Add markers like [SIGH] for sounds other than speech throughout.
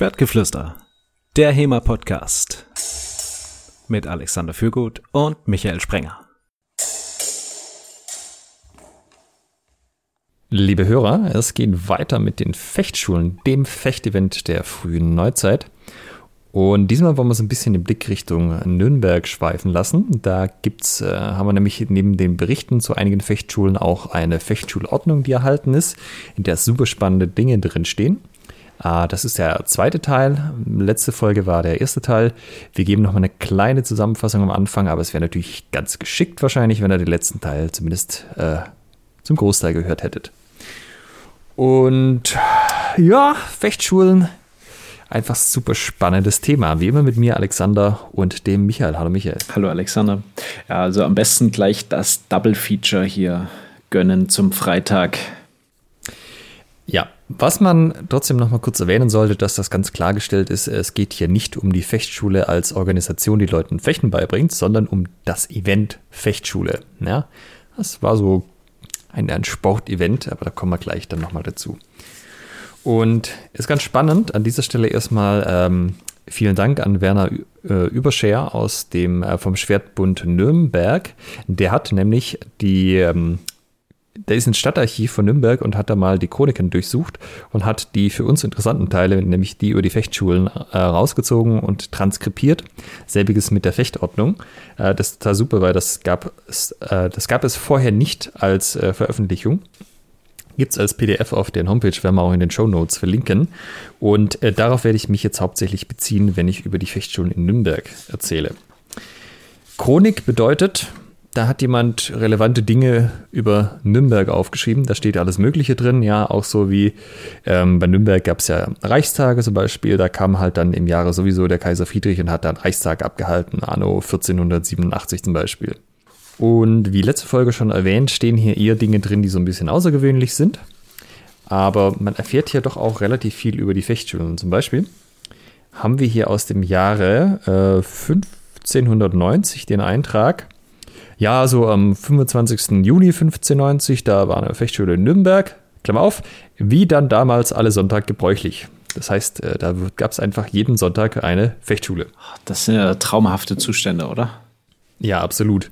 Schwertgeflüster, der HEMA-Podcast mit Alexander Fürgut und Michael Sprenger. Liebe Hörer, es geht weiter mit den Fechtschulen, dem Fechtevent der frühen Neuzeit. Und diesmal wollen wir so ein bisschen den Blick Richtung Nürnberg schweifen lassen. Da gibt's, äh, haben wir nämlich neben den Berichten zu einigen Fechtschulen auch eine Fechtschulordnung, die erhalten ist, in der super spannende Dinge drin stehen. Äh, das ist der zweite Teil. Letzte Folge war der erste Teil. Wir geben nochmal eine kleine Zusammenfassung am Anfang, aber es wäre natürlich ganz geschickt wahrscheinlich, wenn ihr den letzten Teil zumindest äh, zum Großteil gehört hättet. Und ja, Fechtschulen einfach super spannendes Thema. Wie immer mit mir, Alexander, und dem Michael. Hallo Michael. Hallo Alexander. Ja, also am besten gleich das Double Feature hier gönnen zum Freitag. Ja, was man trotzdem noch mal kurz erwähnen sollte, dass das ganz klargestellt ist, es geht hier nicht um die Fechtschule als Organisation, die Leuten Fechten beibringt, sondern um das Event Fechtschule. Ja, das war so ein, ein Sportevent, aber da kommen wir gleich dann noch mal dazu. Und ist ganz spannend. An dieser Stelle erstmal ähm, vielen Dank an Werner äh, Überscher aus dem äh, vom Schwertbund Nürnberg. Der hat nämlich die ähm, der ist ins Stadtarchiv von Nürnberg und hat da mal die Chroniken durchsucht und hat die für uns interessanten Teile, nämlich die über die Fechtschulen, äh, rausgezogen und transkribiert. Selbiges mit der Fechtordnung. Äh, das ist total super, weil das gab, äh, das gab es vorher nicht als äh, Veröffentlichung gibt es als PDF auf der Homepage, werden wir auch in den Show Notes verlinken. Und äh, darauf werde ich mich jetzt hauptsächlich beziehen, wenn ich über die Fechtschulen in Nürnberg erzähle. Chronik bedeutet, da hat jemand relevante Dinge über Nürnberg aufgeschrieben. Da steht alles Mögliche drin, ja, auch so wie ähm, bei Nürnberg gab es ja Reichstage zum Beispiel. Da kam halt dann im Jahre sowieso der Kaiser Friedrich und hat dann Reichstag abgehalten, anno 1487 zum Beispiel. Und wie letzte Folge schon erwähnt, stehen hier eher Dinge drin, die so ein bisschen außergewöhnlich sind. Aber man erfährt hier doch auch relativ viel über die Fechtschulen. Zum Beispiel haben wir hier aus dem Jahre äh, 1590 den Eintrag. Ja, so am 25. Juni 1590, da war eine Fechtschule in Nürnberg. Klammer auf, wie dann damals alle Sonntag gebräuchlich. Das heißt, äh, da gab es einfach jeden Sonntag eine Fechtschule. Das sind ja traumhafte Zustände, oder? Ja, absolut.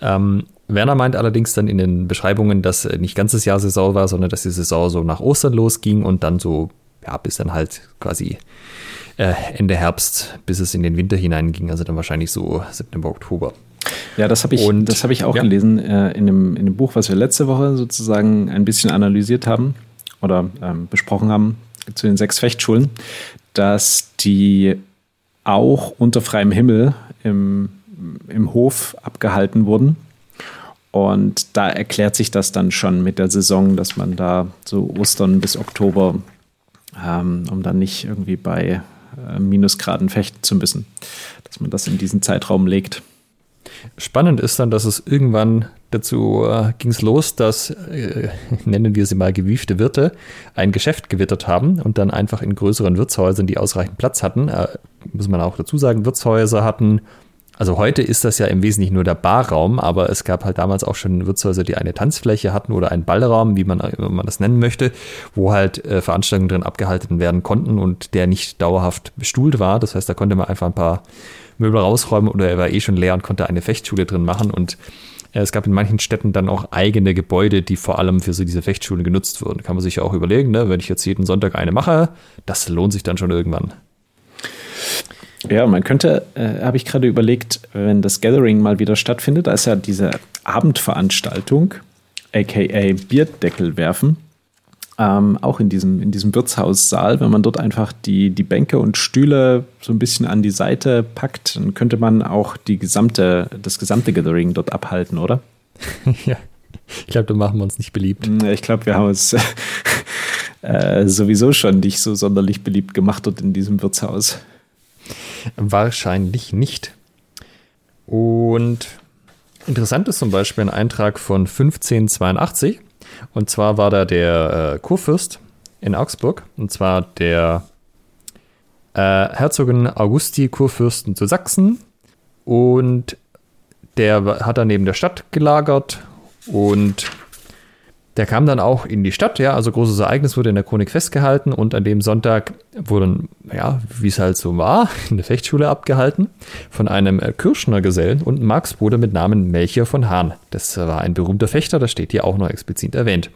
Ähm, Werner meint allerdings dann in den Beschreibungen, dass nicht ganzes Jahr Saison war, sondern dass die Saison so nach Ostern losging und dann so, ja, bis dann halt quasi äh, Ende Herbst, bis es in den Winter hineinging, also dann wahrscheinlich so September, Oktober. Ja, das habe ich, und, das hab ich auch ja. gelesen äh, in, dem, in dem Buch, was wir letzte Woche sozusagen ein bisschen analysiert haben oder ähm, besprochen haben zu den sechs Fechtschulen, dass die auch unter freiem Himmel im im Hof abgehalten wurden. Und da erklärt sich das dann schon mit der Saison, dass man da so Ostern bis Oktober, ähm, um dann nicht irgendwie bei äh, Minusgraden fechten zu müssen, dass man das in diesen Zeitraum legt. Spannend ist dann, dass es irgendwann dazu äh, ging es los, dass, äh, nennen wir sie mal gewiefte Wirte, ein Geschäft gewittert haben und dann einfach in größeren Wirtshäusern, die ausreichend Platz hatten, äh, muss man auch dazu sagen, Wirtshäuser hatten also heute ist das ja im Wesentlichen nur der Barraum, aber es gab halt damals auch schon Wirtshäuser, die eine Tanzfläche hatten oder einen Ballraum, wie man, wie man das nennen möchte, wo halt äh, Veranstaltungen drin abgehalten werden konnten und der nicht dauerhaft bestuhlt war. Das heißt, da konnte man einfach ein paar Möbel rausräumen oder er war eh schon leer und konnte eine Fechtschule drin machen und äh, es gab in manchen Städten dann auch eigene Gebäude, die vor allem für so diese Fechtschulen genutzt wurden. Kann man sich ja auch überlegen, ne? wenn ich jetzt jeden Sonntag eine mache, das lohnt sich dann schon irgendwann. Ja, man könnte, äh, habe ich gerade überlegt, wenn das Gathering mal wieder stattfindet, da ist ja diese Abendveranstaltung, aka Bierdeckel werfen, ähm, auch in diesem, in diesem Wirtshaussaal, wenn man dort einfach die, die Bänke und Stühle so ein bisschen an die Seite packt, dann könnte man auch die gesamte, das gesamte Gathering dort abhalten, oder? [LAUGHS] ja. Ich glaube, da machen wir uns nicht beliebt. Ich glaube, wir haben uns [LAUGHS] äh, sowieso schon nicht so sonderlich beliebt gemacht dort in diesem Wirtshaus. Wahrscheinlich nicht. Und interessant ist zum Beispiel ein Eintrag von 1582. Und zwar war da der äh, Kurfürst in Augsburg. Und zwar der äh, Herzogin Augusti Kurfürsten zu Sachsen. Und der hat da neben der Stadt gelagert. Und der kam dann auch in die Stadt, ja, also großes Ereignis wurde in der Chronik festgehalten und an dem Sonntag wurden, ja, wie es halt so war, [LAUGHS] eine Fechtschule abgehalten von einem äh, Kirschner Gesellen und Marksbruder mit Namen Melchior von Hahn. Das war ein berühmter Fechter, das steht hier auch noch explizit erwähnt.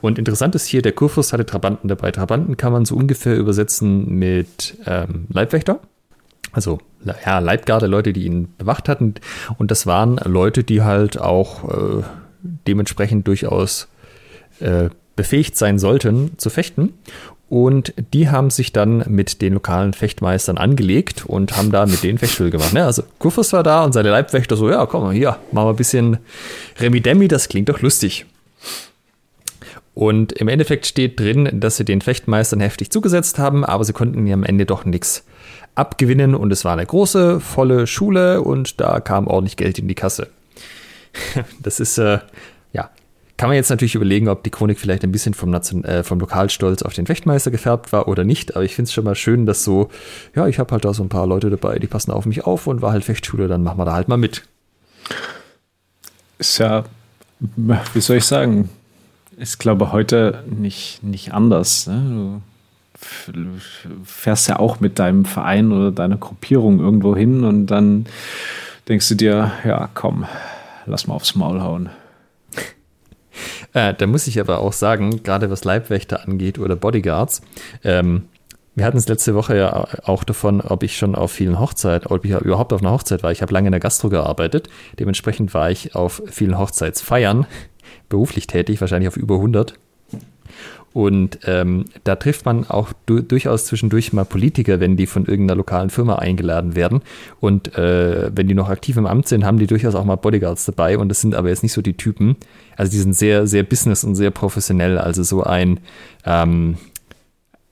Und interessant ist hier, der Kurfürst hatte Trabanten dabei. Trabanten kann man so ungefähr übersetzen mit ähm, Leibwächter. Also ja, Leibgarde, Leute, die ihn bewacht hatten. Und das waren Leute, die halt auch äh, dementsprechend durchaus äh, befähigt sein sollten zu fechten. Und die haben sich dann mit den lokalen Fechtmeistern angelegt und haben da mit denen Fechtschule gemacht. Ne? Also Kufus war da und seine Leibwächter so, ja, komm mal hier, machen wir ein bisschen Remi-Demi, das klingt doch lustig. Und im Endeffekt steht drin, dass sie den Fechtmeistern heftig zugesetzt haben, aber sie konnten ihnen am Ende doch nichts abgewinnen und es war eine große, volle Schule und da kam ordentlich Geld in die Kasse. [LAUGHS] Das ist, äh, ja, kann man jetzt natürlich überlegen, ob die Chronik vielleicht ein bisschen vom, Nation, äh, vom Lokalstolz auf den Fechtmeister gefärbt war oder nicht, aber ich finde es schon mal schön, dass so, ja, ich habe halt da so ein paar Leute dabei, die passen auf mich auf und war halt Fechtschule, dann machen wir da halt mal mit. Ist ja, wie soll ich sagen, ist glaube heute nicht, nicht anders. Ne? Du fährst ja auch mit deinem Verein oder deiner Gruppierung irgendwo hin und dann denkst du dir, ja, komm, lass mal aufs Maul hauen. Äh, da muss ich aber auch sagen, gerade was Leibwächter angeht oder Bodyguards, ähm, wir hatten es letzte Woche ja auch davon, ob ich schon auf vielen Hochzeiten, ob ich überhaupt auf einer Hochzeit war. Ich habe lange in der Gastro gearbeitet. Dementsprechend war ich auf vielen Hochzeitsfeiern beruflich tätig, wahrscheinlich auf über 100. Und ähm, da trifft man auch du durchaus zwischendurch mal Politiker, wenn die von irgendeiner lokalen Firma eingeladen werden. Und äh, wenn die noch aktiv im Amt sind, haben die durchaus auch mal Bodyguards dabei. Und das sind aber jetzt nicht so die Typen. Also die sind sehr, sehr business und sehr professionell. Also so ein, ähm,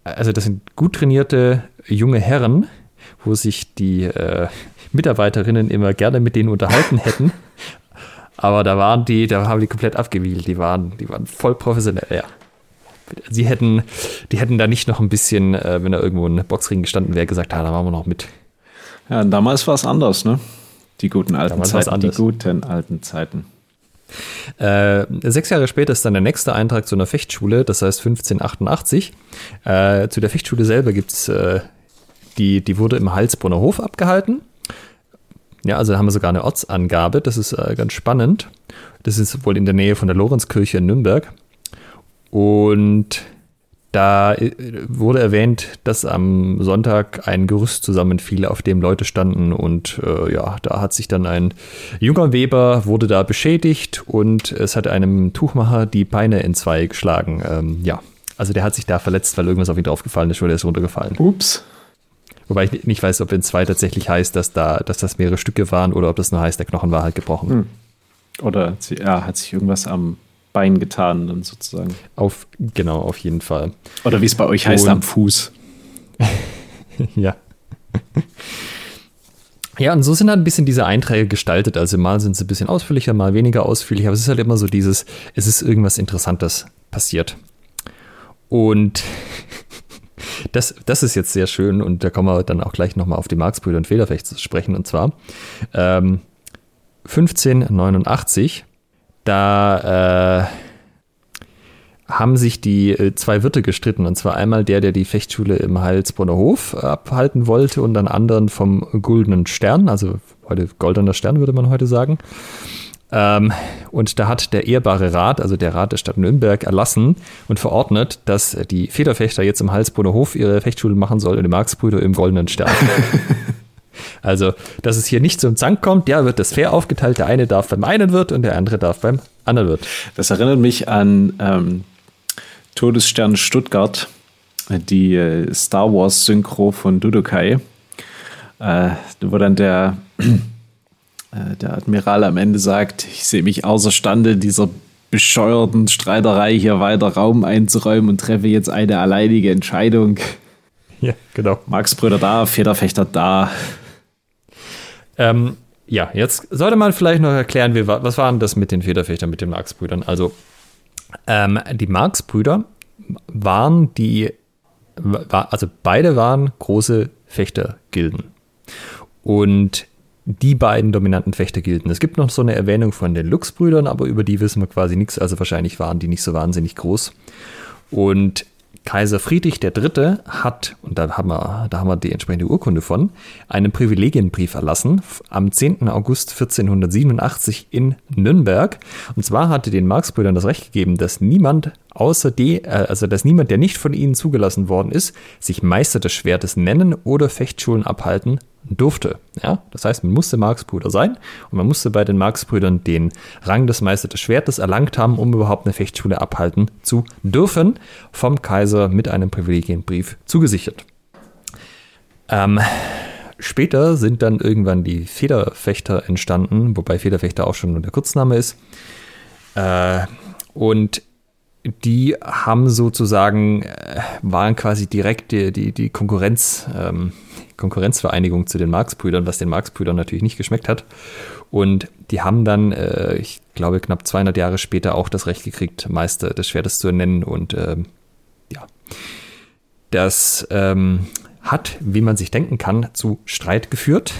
also das sind gut trainierte junge Herren, wo sich die äh, Mitarbeiterinnen immer gerne mit denen unterhalten hätten. [LAUGHS] Aber da waren die, da haben die komplett abgewiegelt. Die waren, die waren voll professionell, ja. Sie hätten, die hätten da nicht noch ein bisschen, äh, wenn da irgendwo ein Boxring gestanden wäre, gesagt, ja, da machen wir noch mit. Ja, damals war es anders, ne? Die guten alten damals Zeiten. Die guten alten Zeiten. Äh, sechs Jahre später ist dann der nächste Eintrag zu einer Fechtschule, das heißt 1588. Äh, zu der Fechtschule selber gibt es, äh, die, die wurde im Halsbrunner Hof abgehalten. Ja, also da haben wir sogar eine Ortsangabe, das ist äh, ganz spannend. Das ist wohl in der Nähe von der Lorenzkirche in Nürnberg. Und da äh, wurde erwähnt, dass am Sonntag ein Gerüst zusammenfiel, auf dem Leute standen und äh, ja, da hat sich dann ein junger Weber wurde da beschädigt und es hat einem Tuchmacher die Beine in zwei geschlagen. Ähm, ja, also der hat sich da verletzt, weil irgendwas auf ihn draufgefallen ist oder er ist runtergefallen. Ups. Wobei ich nicht weiß, ob in zwei tatsächlich heißt, dass da, dass das mehrere Stücke waren oder ob das nur heißt, der Knochen war halt gebrochen. Hm. Oder ja, hat sich irgendwas am Bein getan, dann sozusagen. Auf, genau, auf jeden Fall. Oder wie es bei euch heißt, und, am Fuß. [LAUGHS] ja. Ja, und so sind halt ein bisschen diese Einträge gestaltet. Also mal sind sie ein bisschen ausführlicher, mal weniger ausführlich, aber es ist halt immer so dieses, es ist irgendwas Interessantes passiert. Und [LAUGHS] das, das ist jetzt sehr schön und da kommen wir dann auch gleich nochmal auf die Marxbrüder und Federfecht zu sprechen. Und zwar ähm, 1589, da äh, haben sich die äh, zwei Wirte gestritten. Und zwar einmal der, der die Fechtschule im Heilsbronner Hof abhalten wollte und dann anderen vom Goldenen Stern, also heute Goldener Stern würde man heute sagen. Ähm, und da hat der ehrbare Rat, also der Rat der Stadt Nürnberg, erlassen und verordnet, dass die Federfechter jetzt im Halsbrunner Hof ihre Fechtschule machen sollen und die Marksbrüder im Goldenen Stern. [LAUGHS] also, dass es hier nicht zum Zank kommt, ja, wird das fair aufgeteilt. Der eine darf beim einen Wirt und der andere darf beim anderen Wirt. Das erinnert mich an ähm, Todesstern Stuttgart, die äh, Star Wars Synchro von Dudokai, äh, wo dann der [CLEARS THROAT] äh, der Admiral am Ende sagt, ich sehe mich außerstande, dieser bescheuerten Streiterei hier weiter Raum einzuräumen und treffe jetzt eine alleinige Entscheidung. Ja, genau. Marx-Brüder da, Federfechter da. Ähm, ja, jetzt sollte man vielleicht noch erklären, wie, was waren das mit den Federfechtern, mit den Marx-Brüdern? Also, ähm, die Marx-Brüder waren die, war, also beide waren große Fechtergilden. Und die beiden dominanten Fechtergilden. Es gibt noch so eine Erwähnung von den Lux-Brüdern, aber über die wissen wir quasi nichts. Also wahrscheinlich waren die nicht so wahnsinnig groß. Und Kaiser Friedrich III. hat, und da haben, wir, da haben wir die entsprechende Urkunde von, einen Privilegienbrief erlassen am 10. August 1487 in Nürnberg. Und zwar hatte den Marx-Brüdern das Recht gegeben, dass niemand außer die, äh, also dass niemand, der nicht von ihnen zugelassen worden ist, sich Meister des Schwertes nennen oder Fechtschulen abhalten durfte. Ja, das heißt, man musste Marx-Brüder sein und man musste bei den Marx-Brüdern den Rang des Meister des Schwertes erlangt haben, um überhaupt eine Fechtschule abhalten zu dürfen, vom Kaiser mit einem Privilegienbrief zugesichert. Ähm, später sind dann irgendwann die Federfechter entstanden, wobei Federfechter auch schon nur der Kurzname ist. Äh, und die haben sozusagen, äh, waren quasi direkt die, die, die Konkurrenz, ähm, Konkurrenzvereinigung zu den Marx-Brüdern, was den Marx-Brüdern natürlich nicht geschmeckt hat. Und die haben dann, äh, ich glaube, knapp 200 Jahre später auch das Recht gekriegt, Meister des Schwertes zu ernennen. Und ähm, ja, das ähm, hat, wie man sich denken kann, zu Streit geführt.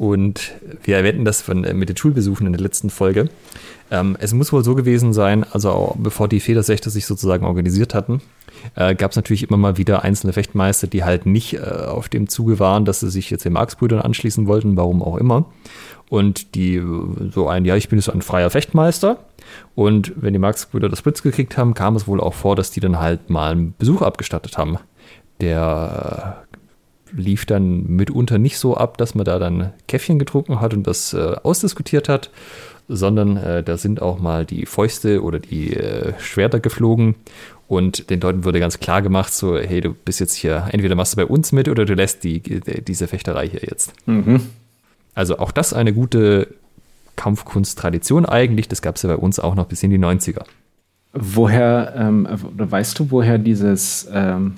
Und wir erwähnten das von, äh, mit den Schulbesuchen in der letzten Folge. Ähm, es muss wohl so gewesen sein, also bevor die Federsächte sich sozusagen organisiert hatten, äh, gab es natürlich immer mal wieder einzelne Fechtmeister, die halt nicht äh, auf dem Zuge waren, dass sie sich jetzt den Marx-Brüdern anschließen wollten, warum auch immer. Und die so ein, ja, ich bin jetzt ein freier Fechtmeister. Und wenn die Marx-Brüder das Blitz gekriegt haben, kam es wohl auch vor, dass die dann halt mal einen Besuch abgestattet haben. Der äh, lief dann mitunter nicht so ab, dass man da dann Käffchen getrunken hat und das äh, ausdiskutiert hat, sondern äh, da sind auch mal die Fäuste oder die äh, Schwerter geflogen und den Leuten wurde ganz klar gemacht, so, hey, du bist jetzt hier, entweder machst du bei uns mit oder du lässt die, die diese Fechterei hier jetzt. Mhm. Also auch das eine gute Kampfkunsttradition eigentlich, das gab es ja bei uns auch noch bis in die 90er. Woher, ähm, weißt du, woher dieses ähm,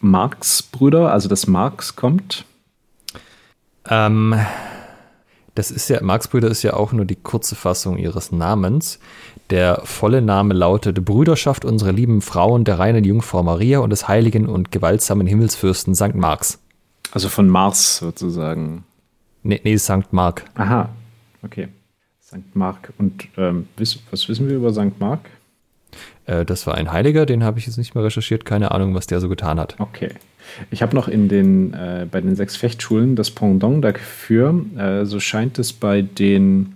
Marx-Brüder, also das Marx kommt? Ähm, das ist ja, Marx-Brüder ist ja auch nur die kurze Fassung ihres Namens. Der volle Name lautet Brüderschaft unserer lieben Frauen der reinen Jungfrau Maria und des heiligen und gewaltsamen Himmelsfürsten St. Marx. Also von Mars sozusagen. Nee, nee St. Mark. Aha, okay. St. Mark. Und ähm, was wissen wir über St. Mark? Äh, das war ein Heiliger, den habe ich jetzt nicht mehr recherchiert. Keine Ahnung, was der so getan hat. Okay. Ich habe noch in den, äh, bei den sechs Fechtschulen das Pendant dafür. Äh, so scheint es bei den,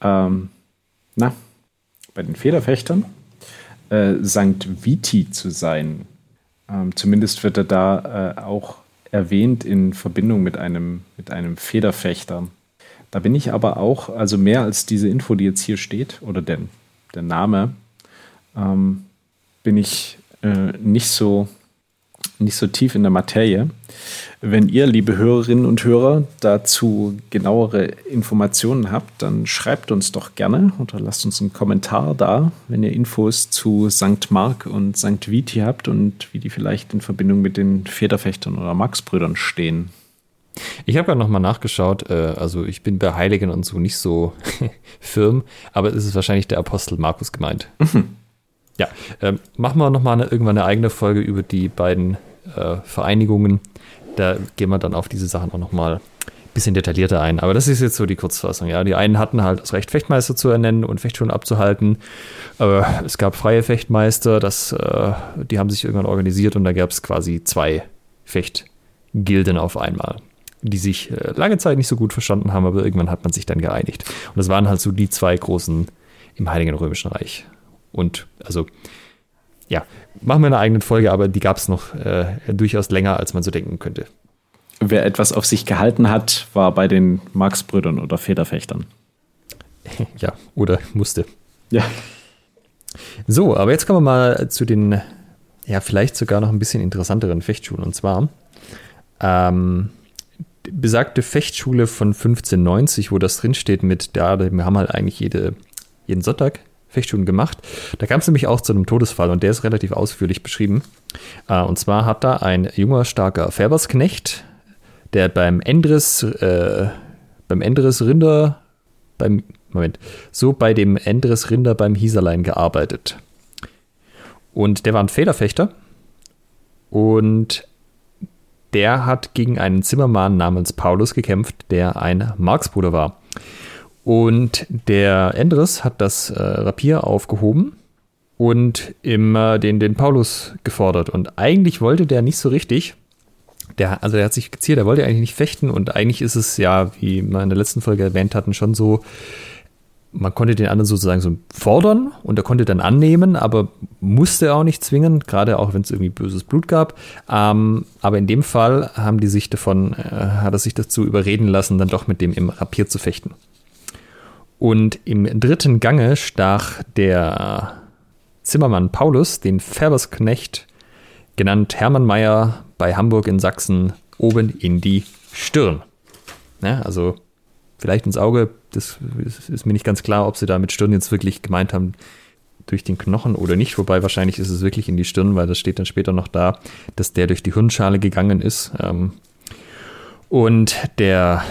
ähm, na, bei den Federfechtern äh, St. Viti zu sein. Ähm, zumindest wird er da äh, auch erwähnt in Verbindung mit einem, mit einem Federfechter. Da bin ich aber auch, also mehr als diese Info, die jetzt hier steht, oder der, der Name, ähm, bin ich äh, nicht so nicht so tief in der Materie. Wenn ihr, liebe Hörerinnen und Hörer, dazu genauere Informationen habt, dann schreibt uns doch gerne oder lasst uns einen Kommentar da, wenn ihr Infos zu St. Mark und St. Viti habt und wie die vielleicht in Verbindung mit den Federfechtern oder Marx-Brüdern stehen. Ich habe ja nochmal nachgeschaut, äh, also ich bin bei Heiligen und so nicht so [LAUGHS] firm, aber es ist wahrscheinlich der Apostel Markus gemeint. Mhm. [LAUGHS] Ja, ähm, machen wir nochmal eine, irgendwann eine eigene Folge über die beiden äh, Vereinigungen. Da gehen wir dann auf diese Sachen auch nochmal ein bisschen detaillierter ein. Aber das ist jetzt so die Kurzfassung. Ja, die einen hatten halt das Recht, Fechtmeister zu ernennen und Fechtschulen abzuhalten. Aber es gab freie Fechtmeister, das, äh, die haben sich irgendwann organisiert und da gab es quasi zwei Fechtgilden auf einmal die sich äh, lange Zeit nicht so gut verstanden haben, aber irgendwann hat man sich dann geeinigt. Und das waren halt so die zwei großen im Heiligen Römischen Reich. Und also ja, machen wir eine eigene Folge, aber die gab es noch äh, durchaus länger, als man so denken könnte. Wer etwas auf sich gehalten hat, war bei den Marx-Brüdern oder Federfechtern. [LAUGHS] ja, oder musste. Ja. So, aber jetzt kommen wir mal zu den, ja, vielleicht sogar noch ein bisschen interessanteren Fechtschulen. Und zwar ähm, besagte Fechtschule von 1590, wo das drinsteht mit, ja, wir haben halt eigentlich jede, jeden Sonntag Fechtschulen gemacht. Da kam es nämlich auch zu einem Todesfall und der ist relativ ausführlich beschrieben. Äh, und zwar hat da ein junger, starker Färbersknecht, der beim Endres, äh, beim Endres Rinder, beim, Moment, so bei dem Endres Rinder beim Hieserlein gearbeitet. Und der war ein Federfechter und der hat gegen einen Zimmermann namens Paulus gekämpft, der ein Marksbruder war. Und der Endres hat das äh, Rapier aufgehoben und immer den, den Paulus gefordert. Und eigentlich wollte der nicht so richtig. Der, also er hat sich geziert, er wollte eigentlich nicht fechten und eigentlich ist es ja, wie wir in der letzten Folge erwähnt hatten, schon so, man konnte den anderen sozusagen so fordern und er konnte dann annehmen, aber musste auch nicht zwingen, gerade auch wenn es irgendwie böses Blut gab. Ähm, aber in dem Fall haben die sich davon, äh, hat er sich dazu überreden lassen, dann doch mit dem im Rapier zu fechten. Und im dritten Gange stach der Zimmermann Paulus den Färbersknecht, genannt Hermann Mayer, bei Hamburg in Sachsen oben in die Stirn. Ja, also vielleicht ins Auge, das ist mir nicht ganz klar, ob sie da mit Stirn jetzt wirklich gemeint haben, durch den Knochen oder nicht, wobei wahrscheinlich ist es wirklich in die Stirn, weil das steht dann später noch da, dass der durch die Hirnschale gegangen ist. Ähm, und der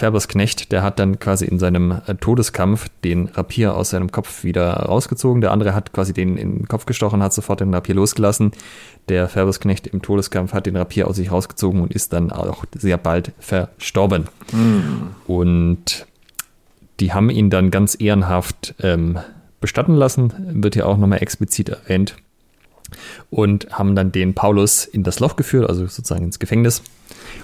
Färbersknecht, der hat dann quasi in seinem äh, Todeskampf den Rapier aus seinem Kopf wieder rausgezogen. Der andere hat quasi den in den Kopf gestochen, hat sofort den Rapier losgelassen. Der Färbersknecht im Todeskampf hat den Rapier aus sich rausgezogen und ist dann auch sehr bald verstorben. Mhm. Und die haben ihn dann ganz ehrenhaft ähm, bestatten lassen, wird ja auch nochmal explizit erwähnt. Und haben dann den Paulus in das Loch geführt, also sozusagen ins Gefängnis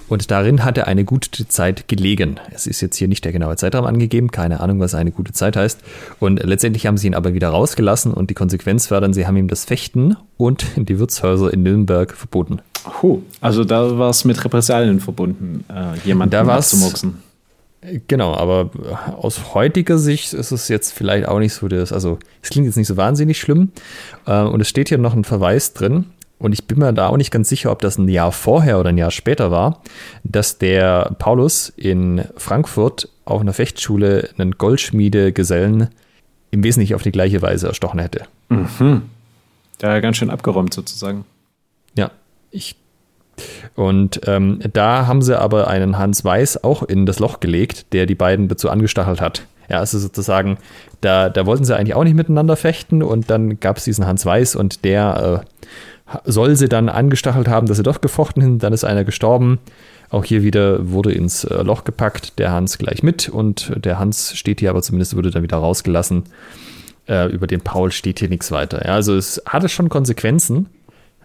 und darin hat er eine gute Zeit gelegen. Es ist jetzt hier nicht der genaue Zeitraum angegeben, keine Ahnung, was eine gute Zeit heißt. Und letztendlich haben sie ihn aber wieder rausgelassen und die Konsequenz war dann, sie haben ihm das Fechten und die Wirtshäuser in Nürnberg verboten. Oh, also da war es mit Repressalien verbunden, äh, jemanden da abzumurksen. Genau, aber aus heutiger Sicht ist es jetzt vielleicht auch nicht so das, also es klingt jetzt nicht so wahnsinnig schlimm. Äh, und es steht hier noch ein Verweis drin, und ich bin mir da auch nicht ganz sicher, ob das ein Jahr vorher oder ein Jahr später war, dass der Paulus in Frankfurt auf einer Fechtschule einen Goldschmiedegesellen im Wesentlichen auf die gleiche Weise erstochen hätte. Mhm. Da ganz schön abgeräumt sozusagen. Ja, ich. Und ähm, da haben sie aber einen Hans Weiß auch in das Loch gelegt, der die beiden dazu angestachelt hat. Ja, also sozusagen, da, da wollten sie eigentlich auch nicht miteinander fechten und dann gab es diesen Hans Weiß und der äh, soll sie dann angestachelt haben, dass sie doch gefochten sind. Dann ist einer gestorben. Auch hier wieder wurde ins äh, Loch gepackt, der Hans gleich mit und der Hans steht hier, aber zumindest wurde dann wieder rausgelassen. Äh, über den Paul steht hier nichts weiter. Ja, also es hatte schon Konsequenzen,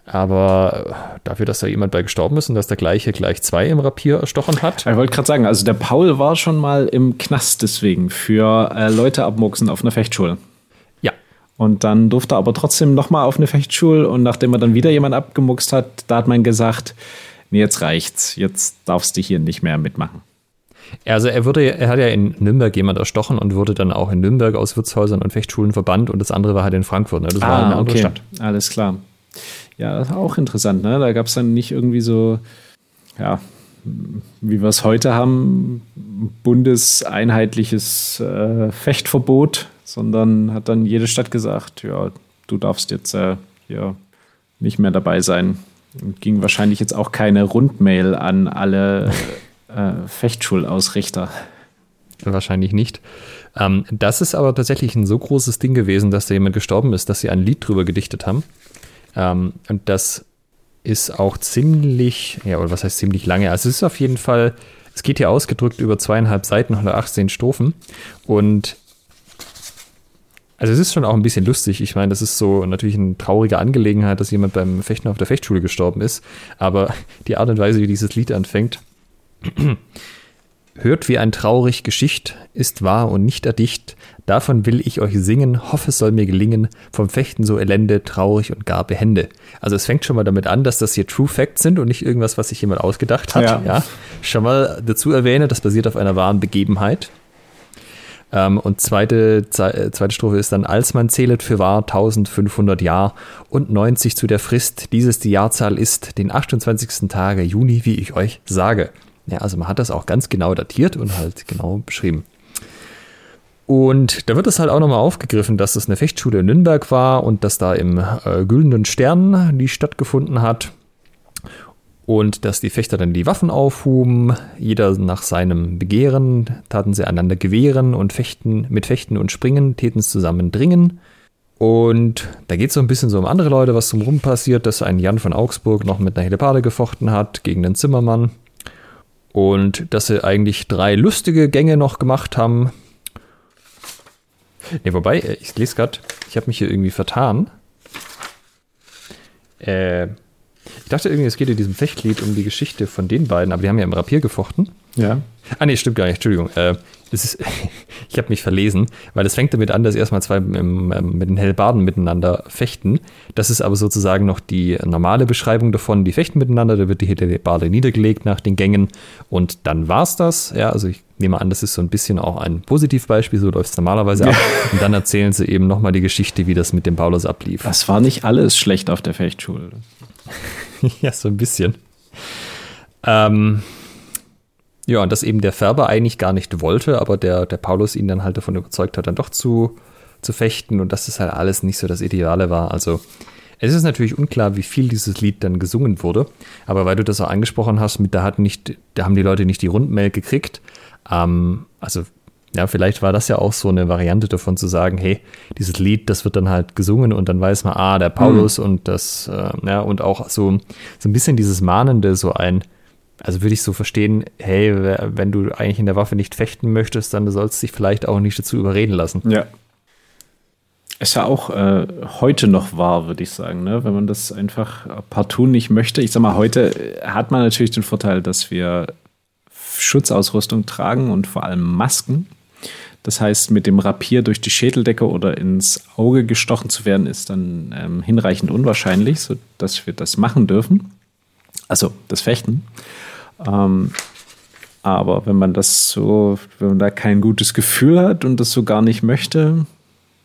aber dafür, dass da jemand bei gestorben ist und dass der gleiche gleich zwei im Rapier erstochen hat. Ich wollte gerade sagen, also der Paul war schon mal im Knast deswegen für äh, Leute abmuchsen auf einer Fechtschule. Und dann durfte er aber trotzdem nochmal auf eine Fechtschule und nachdem er dann wieder jemand abgemuckst hat, da hat man gesagt, nee, jetzt reicht's, jetzt darfst du hier nicht mehr mitmachen. Also er wurde, er hat ja in Nürnberg jemand erstochen und wurde dann auch in Nürnberg aus Wirtshäusern und Fechtschulen verbannt und das andere war halt in Frankfurt. Ne? Das ah, war eine andere okay. Stadt. Alles klar. Ja, das war auch interessant. Ne? Da gab es dann nicht irgendwie so, ja, wie wir es heute haben, bundeseinheitliches äh, Fechtverbot, sondern hat dann jede Stadt gesagt, ja, du darfst jetzt äh, hier nicht mehr dabei sein. Und ging wahrscheinlich jetzt auch keine Rundmail an alle äh, Fechtschulausrichter. Wahrscheinlich nicht. Ähm, das ist aber tatsächlich ein so großes Ding gewesen, dass da jemand gestorben ist, dass sie ein Lied drüber gedichtet haben. Ähm, und das ist auch ziemlich, ja, oder was heißt ziemlich lange? Also es ist auf jeden Fall, es geht hier ausgedrückt über zweieinhalb Seiten, 118 Strophen. Und also es ist schon auch ein bisschen lustig. Ich meine, das ist so natürlich eine traurige Angelegenheit, dass jemand beim Fechten auf der Fechtschule gestorben ist. Aber die Art und Weise, wie dieses Lied anfängt, [CLEARS THROAT] hört wie ein traurig Geschicht, ist wahr und nicht erdicht. Davon will ich euch singen, hoffe es soll mir gelingen, vom Fechten so elende, traurig und gar behende. Also es fängt schon mal damit an, dass das hier True Facts sind und nicht irgendwas, was sich jemand ausgedacht hat. Ja. ja. Schon mal dazu erwähne, das basiert auf einer wahren Begebenheit. Ähm, und zweite, äh, zweite Strophe ist dann, als man zählet für wahr 1500 Jahr und 90 zu der Frist, dieses die Jahrzahl ist, den 28. Tage Juni, wie ich euch sage. Ja, also man hat das auch ganz genau datiert und halt genau beschrieben. Und da wird es halt auch nochmal aufgegriffen, dass es eine Fechtschule in Nürnberg war und dass da im äh, Güldenen Stern die stattgefunden hat und dass die Fechter dann die Waffen aufhuben, jeder nach seinem Begehren, taten sie einander gewähren und fechten, mit Fechten und Springen täten es zusammen dringen. Und da geht es so ein bisschen so um andere Leute, was drumherum passiert, dass ein Jan von Augsburg noch mit einer Hellebarde gefochten hat gegen den Zimmermann. Und dass sie eigentlich drei lustige Gänge noch gemacht haben. Ne, wobei, äh, ich lese gerade, ich habe mich hier irgendwie vertan. Äh, ich dachte irgendwie, es geht in diesem Fechtlied um die Geschichte von den beiden, aber die haben ja im Rapier gefochten. Ja. Ah, nee, stimmt gar nicht, Entschuldigung. Äh, ist, [LAUGHS] ich habe mich verlesen, weil es fängt damit an, dass erstmal zwei ähm, mit den Hellbarden miteinander fechten. Das ist aber sozusagen noch die normale Beschreibung davon. Die fechten miteinander, da wird die Hellbarde niedergelegt nach den Gängen und dann war's das. Ja, also ich nehme an, das ist so ein bisschen auch ein Positivbeispiel, so läuft es normalerweise ab. Und dann erzählen sie eben nochmal die Geschichte, wie das mit dem Paulus ablief. Das war nicht alles schlecht auf der Fechtschule. [LAUGHS] ja, so ein bisschen. Ähm, ja, und dass eben der Färber eigentlich gar nicht wollte, aber der, der Paulus ihn dann halt davon überzeugt hat, dann doch zu, zu fechten und dass das halt alles nicht so das Ideale war. Also es ist natürlich unklar, wie viel dieses Lied dann gesungen wurde, aber weil du das auch angesprochen hast, mit da hatten nicht, da haben die Leute nicht die Rundmail gekriegt. Ähm, also ja, vielleicht war das ja auch so eine Variante davon zu sagen, hey, dieses Lied, das wird dann halt gesungen und dann weiß man, ah, der Paulus mhm. und das, äh, ja, und auch so, so ein bisschen dieses Mahnende, so ein, also würde ich so verstehen, hey, wenn du eigentlich in der Waffe nicht fechten möchtest, dann sollst du dich vielleicht auch nicht dazu überreden lassen. Ja. Ist ja auch äh, heute noch wahr, würde ich sagen, ne? wenn man das einfach partout nicht möchte. Ich sag mal, heute hat man natürlich den Vorteil, dass wir Schutzausrüstung tragen und vor allem Masken. Das heißt, mit dem Rapier durch die Schädeldecke oder ins Auge gestochen zu werden, ist dann ähm, hinreichend unwahrscheinlich, sodass wir das machen dürfen. Also das Fechten. Ähm, aber wenn man das so, wenn man da kein gutes Gefühl hat und das so gar nicht möchte,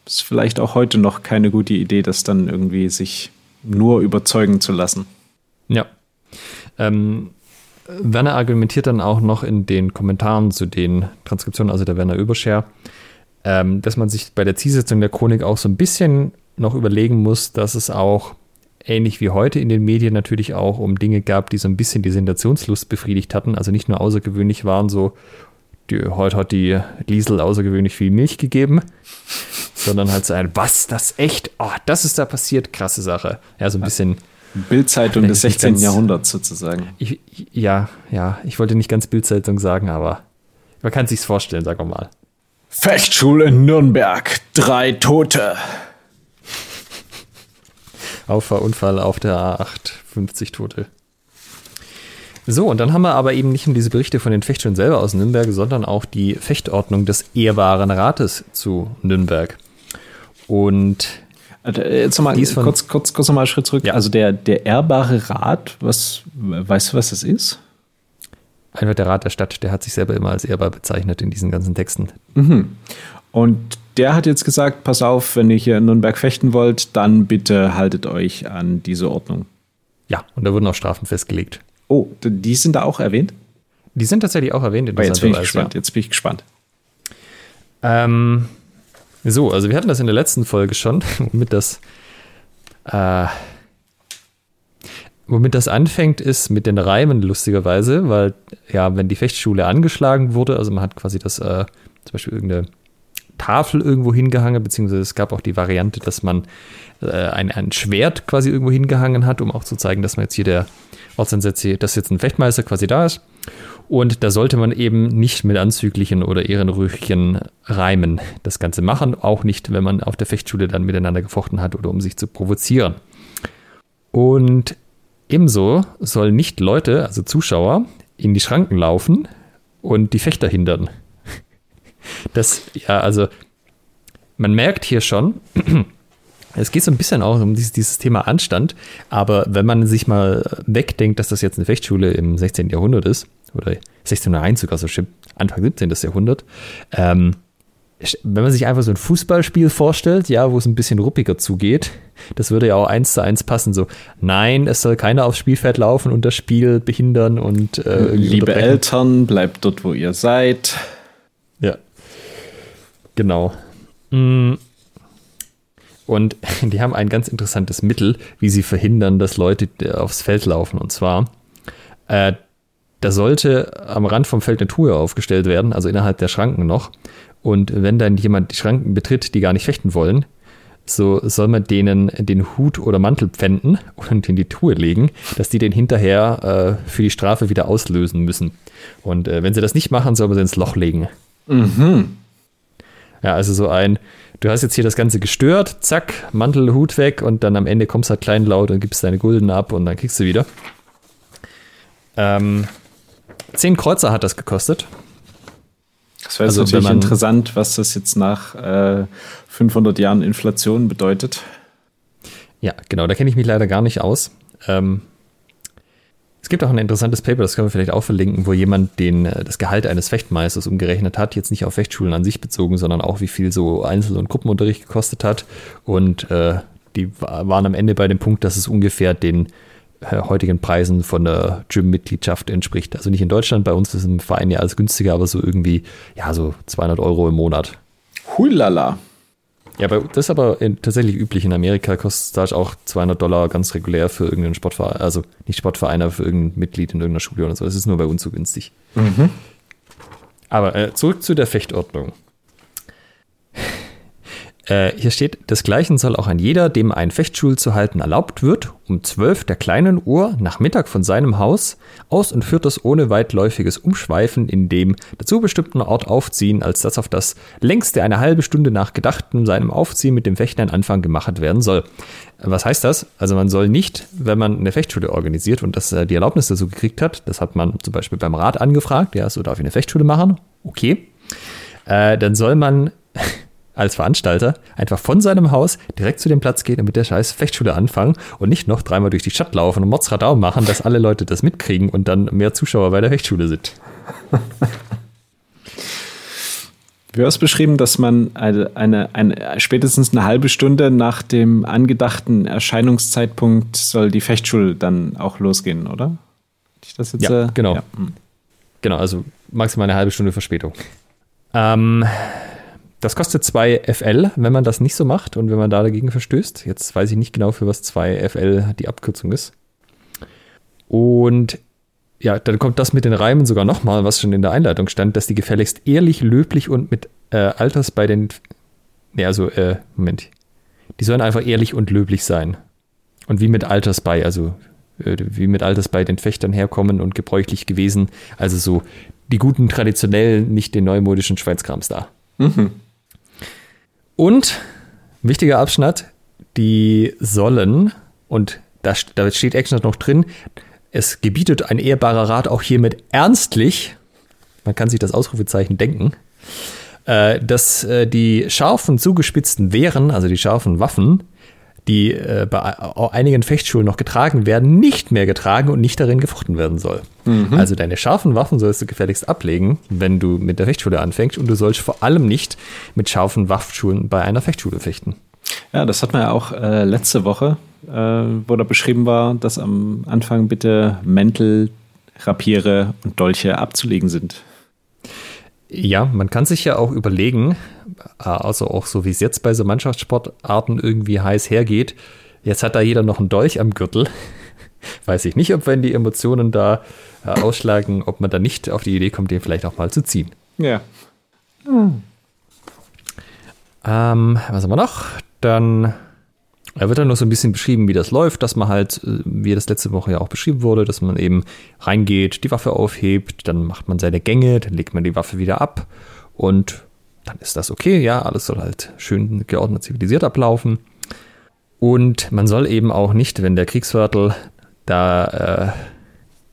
ist vielleicht auch heute noch keine gute Idee, das dann irgendwie sich nur überzeugen zu lassen. Ja. Ähm, Werner argumentiert dann auch noch in den Kommentaren zu den Transkriptionen, also der Werner Überscher, ähm, dass man sich bei der Zielsetzung der Chronik auch so ein bisschen noch überlegen muss, dass es auch ähnlich wie heute in den Medien natürlich auch um Dinge gab, die so ein bisschen die Sensationslust befriedigt hatten. Also nicht nur außergewöhnlich waren, so die, heute hat die Liesel außergewöhnlich viel Milch gegeben, [LAUGHS] sondern halt so ein, was, das echt, oh, das ist da passiert, krasse Sache. Ja, so ein bisschen. Bildzeitung des 16. Ganz, Jahrhunderts sozusagen. Ich, ja, ja, ich wollte nicht ganz Bildzeitung sagen, aber man kann sich's vorstellen, sagen wir mal. Fechtschule in Nürnberg, drei Tote. Auffahrunfall auf der A8, 50 Tote. So, und dann haben wir aber eben nicht nur diese Berichte von den Fechtern selber aus Nürnberg, sondern auch die Fechtordnung des ehrbaren Rates zu Nürnberg. Und äh, Jetzt nochmal kurz, kurz, kurz nochmal einen Schritt zurück. Ja. Also der, der ehrbare Rat, was, weißt du, was das ist? Einfach der Rat der Stadt, der hat sich selber immer als ehrbar bezeichnet in diesen ganzen Texten. Mhm. Und der hat jetzt gesagt, pass auf, wenn ihr hier in Nürnberg fechten wollt, dann bitte haltet euch an diese Ordnung. Ja, und da wurden auch Strafen festgelegt. Oh, die sind da auch erwähnt? Die sind tatsächlich auch erwähnt. In oh, jetzt bin ich gespannt. Ja. Jetzt bin ich gespannt. Ähm, so, also wir hatten das in der letzten Folge schon, [LAUGHS] womit das, äh, womit das anfängt, ist mit den Reimen lustigerweise, weil ja, wenn die Fechtschule angeschlagen wurde, also man hat quasi das, äh, zum Beispiel irgendeine Tafel irgendwo hingehangen, beziehungsweise es gab auch die Variante, dass man äh, ein, ein Schwert quasi irgendwo hingehangen hat, um auch zu zeigen, dass man jetzt hier der Ortsansätze, dass jetzt ein Fechtmeister quasi da ist. Und da sollte man eben nicht mit anzüglichen oder ehrenrüchigen Reimen das Ganze machen, auch nicht, wenn man auf der Fechtschule dann miteinander gefochten hat oder um sich zu provozieren. Und ebenso sollen nicht Leute, also Zuschauer, in die Schranken laufen und die Fechter hindern. Das, ja, also, man merkt hier schon, [CLEARS THROAT] es geht so ein bisschen auch um dieses, dieses, Thema Anstand, aber wenn man sich mal wegdenkt, dass das jetzt eine Fechtschule im 16. Jahrhundert ist, oder 1601 sogar so Anfang 17. Jahrhundert, ähm, wenn man sich einfach so ein Fußballspiel vorstellt, ja, wo es ein bisschen ruppiger zugeht, das würde ja auch eins zu eins passen. So, nein, es soll keiner aufs Spielfeld laufen und das Spiel behindern und äh, Liebe Eltern, bleibt dort, wo ihr seid. Genau. Mm. Und [LAUGHS] die haben ein ganz interessantes Mittel, wie sie verhindern, dass Leute aufs Feld laufen. Und zwar, äh, da sollte am Rand vom Feld eine Truhe aufgestellt werden, also innerhalb der Schranken noch. Und wenn dann jemand die Schranken betritt, die gar nicht fechten wollen, so soll man denen den Hut oder Mantel pfänden und in die Truhe legen, dass die den hinterher äh, für die Strafe wieder auslösen müssen. Und äh, wenn sie das nicht machen, soll man sie ins Loch legen. Mhm. Ja, also so ein, du hast jetzt hier das Ganze gestört, zack, Mantel, Hut weg und dann am Ende kommst du halt kleinlaut und gibst deine Gulden ab und dann kriegst du wieder. Ähm, zehn Kreuzer hat das gekostet. Das wäre also, natürlich interessant, was das jetzt nach äh, 500 Jahren Inflation bedeutet. Ja, genau, da kenne ich mich leider gar nicht aus. Ähm, es gibt auch ein interessantes Paper, das können wir vielleicht auch verlinken, wo jemand den, äh, das Gehalt eines Fechtmeisters umgerechnet hat, jetzt nicht auf Fechtschulen an sich bezogen, sondern auch wie viel so Einzel- und Gruppenunterricht gekostet hat. Und äh, die waren am Ende bei dem Punkt, dass es ungefähr den äh, heutigen Preisen von der Gym-Mitgliedschaft entspricht. Also nicht in Deutschland, bei uns ist im Verein ja alles günstiger, aber so irgendwie, ja, so 200 Euro im Monat. Hulala. Ja, aber das ist aber in, tatsächlich üblich. In Amerika kostet Stage auch 200 Dollar ganz regulär für irgendeinen Sportverein, also nicht Sportverein, aber für irgendein Mitglied in irgendeiner Schule oder so. Das ist nur bei uns so günstig. Mhm. Aber äh, zurück zu der Fechtordnung. Äh, hier steht, desgleichen soll auch ein jeder, dem ein Fechtschul zu halten erlaubt wird, um 12 der kleinen Uhr nach Mittag von seinem Haus aus und führt das ohne weitläufiges Umschweifen in dem dazu bestimmten Ort aufziehen, als das auf das längste eine halbe Stunde nach Gedachten seinem Aufziehen mit dem Fechten ein Anfang gemacht werden soll. Was heißt das? Also man soll nicht, wenn man eine Fechtschule organisiert und das äh, die Erlaubnis dazu gekriegt hat, das hat man zum Beispiel beim Rat angefragt, ja, so darf ich eine Fechtschule machen, okay, äh, dann soll man als Veranstalter einfach von seinem Haus direkt zu dem Platz gehen und mit der scheiß Fechtschule anfangen und nicht noch dreimal durch die Stadt laufen und Motzradau machen, dass alle Leute das mitkriegen und dann mehr Zuschauer bei der Fechtschule sind. Du hast beschrieben, dass man eine, eine, eine, spätestens eine halbe Stunde nach dem angedachten Erscheinungszeitpunkt soll die Fechtschule dann auch losgehen, oder? Ich das jetzt, ja, äh, genau. Ja. Hm. Genau, also maximal eine halbe Stunde Verspätung. Ähm, das kostet 2 FL, wenn man das nicht so macht und wenn man da dagegen verstößt. Jetzt weiß ich nicht genau, für was 2 FL die Abkürzung ist. Und ja, dann kommt das mit den Reimen sogar nochmal, was schon in der Einleitung stand, dass die gefälligst ehrlich, löblich und mit äh, Alters bei den. Ne, also, äh, Moment. Die sollen einfach ehrlich und löblich sein. Und wie mit Alters bei, also äh, wie mit Alters bei den Fechtern herkommen und gebräuchlich gewesen. Also so die guten traditionellen, nicht den neumodischen Schweinskrams da. Mhm. Und, wichtiger Abschnitt, die sollen, und da, da steht extra noch drin, es gebietet ein ehrbarer Rat auch hiermit ernstlich, man kann sich das Ausrufezeichen denken, äh, dass äh, die scharfen, zugespitzten Wehren, also die scharfen Waffen, die äh, bei einigen Fechtschulen noch getragen werden, nicht mehr getragen und nicht darin gefochten werden soll. Mhm. Also deine scharfen Waffen sollst du gefälligst ablegen, wenn du mit der Fechtschule anfängst und du sollst vor allem nicht mit scharfen Waffenschulen bei einer Fechtschule fechten. Ja, das hat man ja auch äh, letzte Woche, äh, wo da beschrieben war, dass am Anfang bitte Mäntel, Rapiere und Dolche abzulegen sind. Ja, man kann sich ja auch überlegen, äh, also auch so wie es jetzt bei so Mannschaftssportarten irgendwie heiß hergeht, jetzt hat da jeder noch einen Dolch am Gürtel. [LAUGHS] Weiß ich nicht, ob wenn die Emotionen da äh, ausschlagen, ob man da nicht auf die Idee kommt, den vielleicht auch mal zu ziehen. Ja. Hm. Ähm, was haben wir noch? Dann er wird dann noch so ein bisschen beschrieben, wie das läuft, dass man halt, äh, wie das letzte Woche ja auch beschrieben wurde, dass man eben reingeht, die Waffe aufhebt, dann macht man seine Gänge, dann legt man die Waffe wieder ab und dann ist das okay, ja, alles soll halt schön geordnet, zivilisiert ablaufen. Und man soll eben auch nicht, wenn der Kriegsviertel da äh,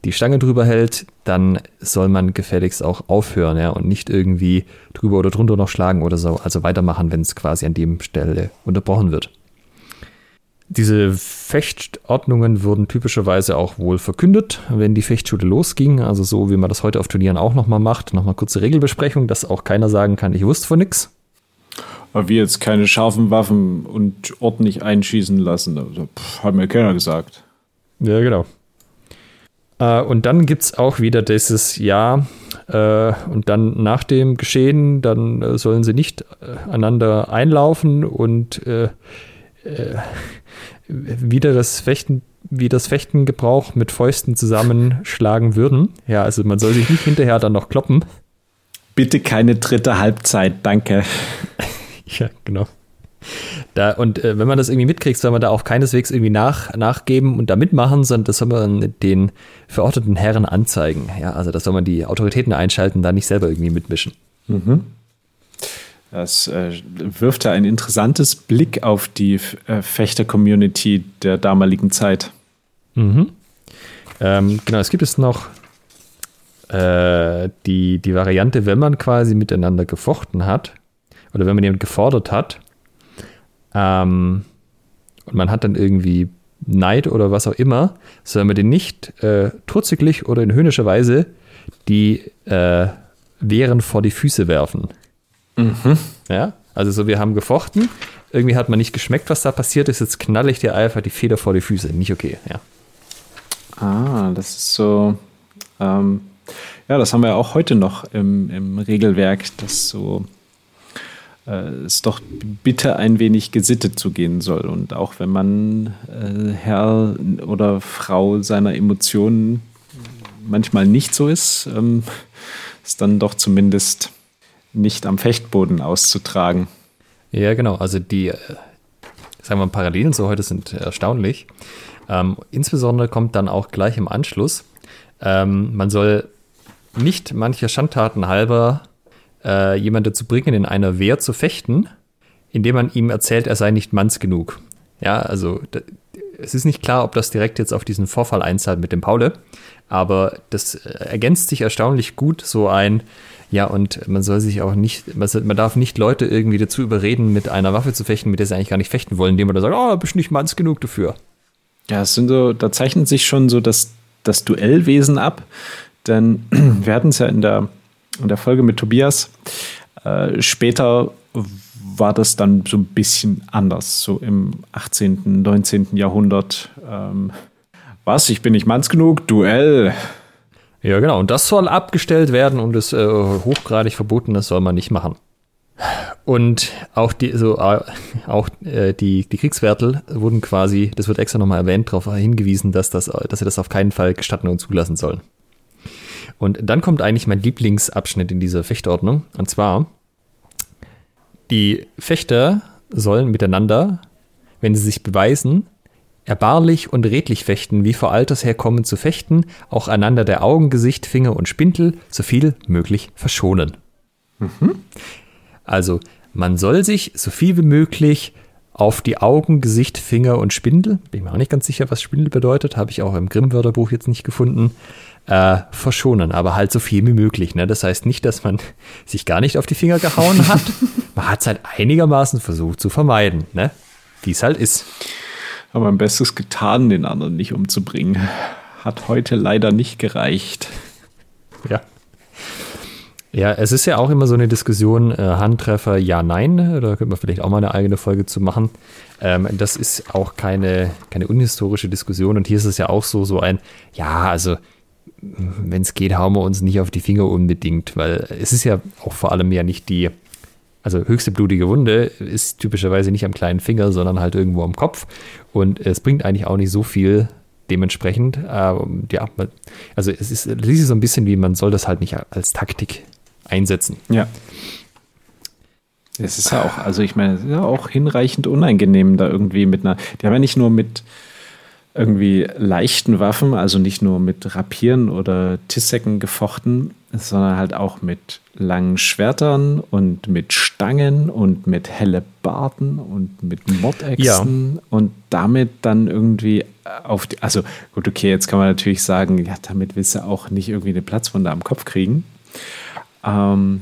die Stange drüber hält, dann soll man gefälligst auch aufhören, ja, und nicht irgendwie drüber oder drunter noch schlagen oder so, also weitermachen, wenn es quasi an dem Stelle unterbrochen wird. Diese Fechtordnungen wurden typischerweise auch wohl verkündet, wenn die Fechtschule losging. Also so, wie man das heute auf Turnieren auch nochmal macht. Nochmal kurze Regelbesprechung, dass auch keiner sagen kann, ich wusste von nichts. Aber wir jetzt keine scharfen Waffen und Ort nicht einschießen lassen. Also, pff, hat mir keiner gesagt. Ja, genau. Äh, und dann gibt es auch wieder dieses Ja, äh, und dann nach dem Geschehen, dann äh, sollen sie nicht äh, einander einlaufen und äh, wieder das Fechten, wie das Fechtengebrauch mit Fäusten zusammenschlagen würden. Ja, also man soll sich nicht hinterher dann noch kloppen. Bitte keine dritte Halbzeit, danke. [LAUGHS] ja, genau. Da, und äh, wenn man das irgendwie mitkriegt, soll man da auch keineswegs irgendwie nach, nachgeben und da mitmachen, sondern das soll man den verorteten Herren anzeigen. Ja, also da soll man die Autoritäten einschalten, da nicht selber irgendwie mitmischen. Mhm. Das äh, wirft ja ein interessantes Blick auf die äh, Fechter-Community der damaligen Zeit. Mhm. Ähm, genau, es gibt es noch äh, die, die Variante, wenn man quasi miteinander gefochten hat oder wenn man jemand gefordert hat ähm, und man hat dann irgendwie Neid oder was auch immer, soll man den nicht äh, trutziglich oder in höhnischer Weise die äh, Wehren vor die Füße werfen. Mhm. Ja, also so, wir haben gefochten, irgendwie hat man nicht geschmeckt, was da passiert ist, jetzt knall ich dir einfach die Feder vor die Füße. Nicht okay, ja. Ah, das ist so, ähm, ja, das haben wir auch heute noch im, im Regelwerk, dass so äh, es doch bitte ein wenig gesittet zu gehen soll. Und auch wenn man äh, Herr oder Frau seiner Emotionen manchmal nicht so ist, ähm, ist dann doch zumindest nicht am Fechtboden auszutragen. Ja, genau. Also die, äh, sagen wir mal, Parallelen so heute sind erstaunlich. Ähm, insbesondere kommt dann auch gleich im Anschluss, ähm, man soll nicht mancher Schandtaten halber äh, jemand dazu bringen, in einer Wehr zu fechten, indem man ihm erzählt, er sei nicht manns genug. Ja, also es ist nicht klar, ob das direkt jetzt auf diesen Vorfall einzahlt mit dem Paule, aber das äh, ergänzt sich erstaunlich gut, so ein, ja, und man soll sich auch nicht, man, man darf nicht Leute irgendwie dazu überreden, mit einer Waffe zu fechten, mit der sie eigentlich gar nicht fechten wollen, indem man da sagt, oh, bist nicht manns genug dafür. Ja, es sind so, da zeichnet sich schon so das, das Duellwesen ab, denn [CLEARS THROAT] wir hatten es ja in der, in der Folge mit Tobias. Äh, später war das dann so ein bisschen anders, so im 18., 19. Jahrhundert. Ähm, was, ich bin nicht manns genug? Duell. Ja, genau. Und das soll abgestellt werden und ist äh, hochgradig verboten, das soll man nicht machen. Und auch die, so, äh, auch äh, die, die Kriegswärtel wurden quasi, das wird extra nochmal erwähnt, darauf hingewiesen, dass, das, dass sie das auf keinen Fall gestatten und zulassen sollen. Und dann kommt eigentlich mein Lieblingsabschnitt in dieser Fechtordnung. Und zwar, die Fechter sollen miteinander, wenn sie sich beweisen, erbarlich und redlich fechten, wie vor Alters herkommen zu fechten, auch einander der Augen, Gesicht, Finger und Spintel so viel möglich verschonen. Mhm. Also, man soll sich so viel wie möglich auf die Augen, Gesicht, Finger und Spindel, bin mir auch nicht ganz sicher, was Spindel bedeutet, habe ich auch im Grimm-Wörterbuch jetzt nicht gefunden, äh, verschonen, aber halt so viel wie möglich. Ne? Das heißt nicht, dass man [LAUGHS] sich gar nicht auf die Finger gehauen hat. [LAUGHS] man hat es halt einigermaßen versucht zu vermeiden, ne? wie es halt ist. Aber mein Bestes getan, den anderen nicht umzubringen. Hat heute leider nicht gereicht. Ja. Ja, es ist ja auch immer so eine Diskussion, äh, Handtreffer, ja, nein. Da könnte man vielleicht auch mal eine eigene Folge zu machen. Ähm, das ist auch keine, keine unhistorische Diskussion. Und hier ist es ja auch so, so ein, ja, also wenn es geht, hauen wir uns nicht auf die Finger unbedingt, weil es ist ja auch vor allem ja nicht die, also höchste blutige Wunde ist typischerweise nicht am kleinen Finger, sondern halt irgendwo am Kopf. Und es bringt eigentlich auch nicht so viel dementsprechend. Äh, ja, also es ist, es ist so ein bisschen wie, man soll das halt nicht als Taktik einsetzen. Ja. Es ist ja auch, also ich meine, ja auch hinreichend unangenehm, da irgendwie mit einer, die haben ja nicht nur mit irgendwie leichten Waffen, also nicht nur mit Rapieren oder Tissecken gefochten, sondern halt auch mit langen Schwertern und mit Stangen und mit Hellebarden und mit Mordechsen ja. und damit dann irgendwie auf die, also gut, okay, jetzt kann man natürlich sagen, ja, damit willst du auch nicht irgendwie eine Platzwunde am Kopf kriegen. Ähm,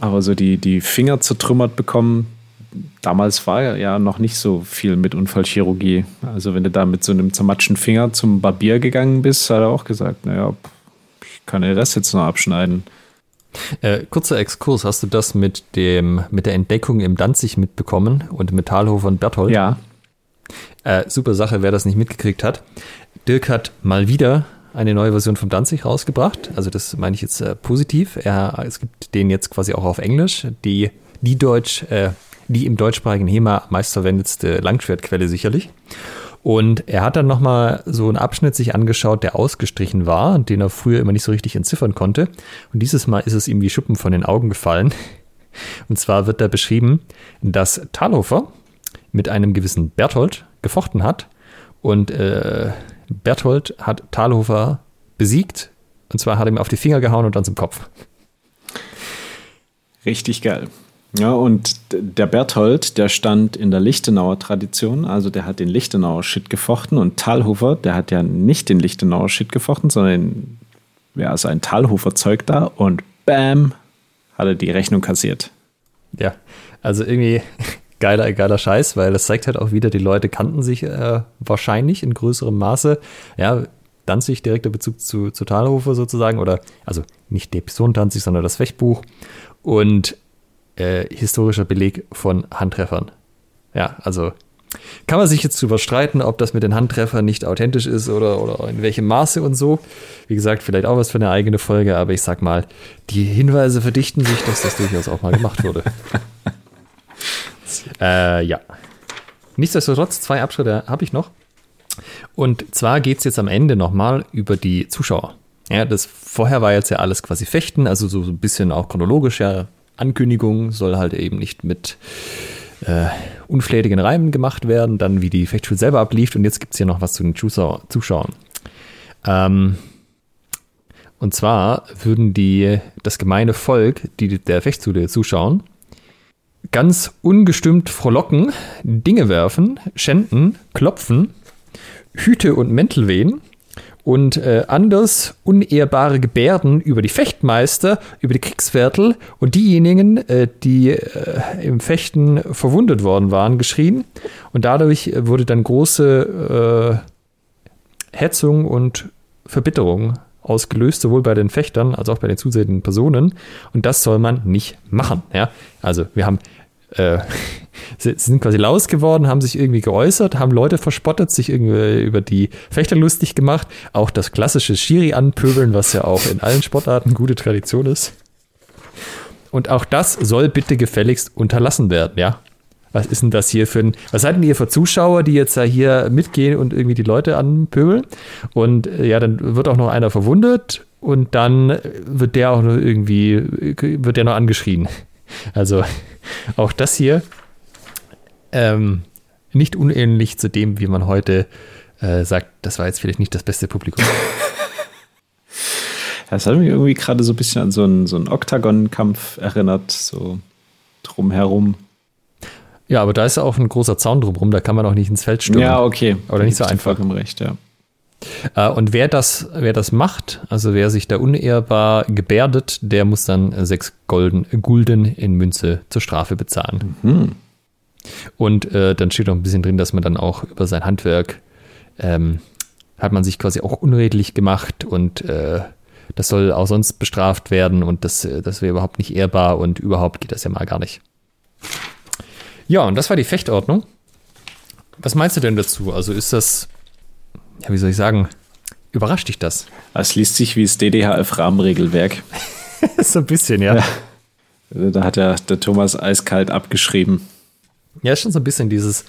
aber so die, die Finger zertrümmert bekommen, damals war ja noch nicht so viel mit Unfallchirurgie. Also wenn du da mit so einem zermatschten Finger zum Barbier gegangen bist, hat er auch gesagt, naja, ich kann den Rest jetzt noch abschneiden. Äh, kurzer Exkurs, hast du das mit dem mit der Entdeckung im Danzig mitbekommen und mit Talhofer und Berthold? Ja. Äh, super Sache, wer das nicht mitgekriegt hat. Dirk hat mal wieder eine neue Version vom Danzig rausgebracht. Also das meine ich jetzt äh, positiv. Es gibt den jetzt quasi auch auf Englisch. Die, die Deutsch, äh, die im deutschsprachigen HEMA verwendetste Langschwertquelle sicherlich. Und er hat dann nochmal so einen Abschnitt sich angeschaut, der ausgestrichen war und den er früher immer nicht so richtig entziffern konnte. Und dieses Mal ist es ihm wie Schuppen von den Augen gefallen. [LAUGHS] Und zwar wird da beschrieben, dass Talhofer mit einem gewissen Berthold gefochten hat. Und äh, Berthold hat Thalhofer besiegt. Und zwar hat er ihm auf die Finger gehauen und dann zum Kopf. Richtig geil. Ja, und der Berthold, der stand in der Lichtenauer Tradition, also der hat den Lichtenauer Shit gefochten und Talhofer, der hat ja nicht den Lichtenauer Shit gefochten, sondern ja, also ein Talhofer Zeug da und bam, hat er die Rechnung kassiert. Ja, also irgendwie [LAUGHS] geiler, geiler Scheiß, weil das zeigt halt auch wieder, die Leute kannten sich äh, wahrscheinlich in größerem Maße. Ja, Danzig direkter Bezug zu, zu Talhofer sozusagen, oder also nicht die Episode Danzig, sondern das Fechtbuch. Und äh, historischer Beleg von Handtreffern. Ja, also kann man sich jetzt drüber streiten, ob das mit den Handtreffern nicht authentisch ist oder, oder in welchem Maße und so. Wie gesagt, vielleicht auch was für eine eigene Folge, aber ich sag mal, die Hinweise verdichten sich, dass das durchaus auch mal gemacht wurde. [LAUGHS] äh, ja. Nichtsdestotrotz, zwei Abschritte habe ich noch. Und zwar geht es jetzt am Ende nochmal über die Zuschauer. Ja, das vorher war jetzt ja alles quasi Fechten, also so ein bisschen auch chronologisch ja Ankündigung, soll halt eben nicht mit äh, unflätigen Reimen gemacht werden, dann wie die Fechtschule selber ablief und jetzt gibt es hier noch was zu den Zuschauer, Zuschauern. Ähm, und zwar würden die, das gemeine Volk, die der Fechtschule zuschauen, ganz ungestimmt frohlocken, Dinge werfen, schänden, klopfen, Hüte und Mäntel wehen und äh, anders unehrbare Gebärden über die Fechtmeister, über die Kriegsviertel und diejenigen, äh, die äh, im Fechten verwundet worden waren, geschrien. Und dadurch wurde dann große äh, Hetzung und Verbitterung ausgelöst, sowohl bei den Fechtern als auch bei den zusehenden Personen. Und das soll man nicht machen. Ja? Also wir haben äh, [LAUGHS] sind quasi laus geworden, haben sich irgendwie geäußert, haben Leute verspottet, sich irgendwie über die Fechter lustig gemacht. Auch das klassische Schiri anpöbeln, was ja auch in allen Sportarten gute Tradition ist. Und auch das soll bitte gefälligst unterlassen werden, ja. Was ist denn das hier für ein, was seid denn ihr für Zuschauer, die jetzt da hier mitgehen und irgendwie die Leute anpöbeln? Und äh, ja, dann wird auch noch einer verwundet und dann wird der auch noch irgendwie, wird der noch angeschrien. Also auch das hier ähm, nicht unähnlich zu dem, wie man heute äh, sagt, das war jetzt vielleicht nicht das beste Publikum. [LAUGHS] Das hat mich irgendwie gerade so ein bisschen an so einen, so einen Oktagon-Kampf erinnert, so drumherum. Ja, aber da ist ja auch ein großer Zaun drumherum, da kann man auch nicht ins Feld stürmen. Ja, okay. Oder nicht so einfach. Vollkommen recht, ja. Äh, und wer das, wer das macht, also wer sich da unehrbar gebärdet, der muss dann sechs Golden, Gulden in Münze zur Strafe bezahlen. Mhm. Und äh, dann steht auch ein bisschen drin, dass man dann auch über sein Handwerk ähm, hat man sich quasi auch unredlich gemacht und äh, das soll auch sonst bestraft werden und das, äh, das wäre überhaupt nicht ehrbar und überhaupt geht das ja mal gar nicht. Ja, und das war die Fechtordnung. Was meinst du denn dazu? Also ist das ja, wie soll ich sagen, überrascht dich das? Es liest sich wie das DDHF-Rahmenregelwerk. [LAUGHS] so ein bisschen, ja. ja. Da hat ja der Thomas eiskalt abgeschrieben. Ja, ist schon so ein bisschen dieses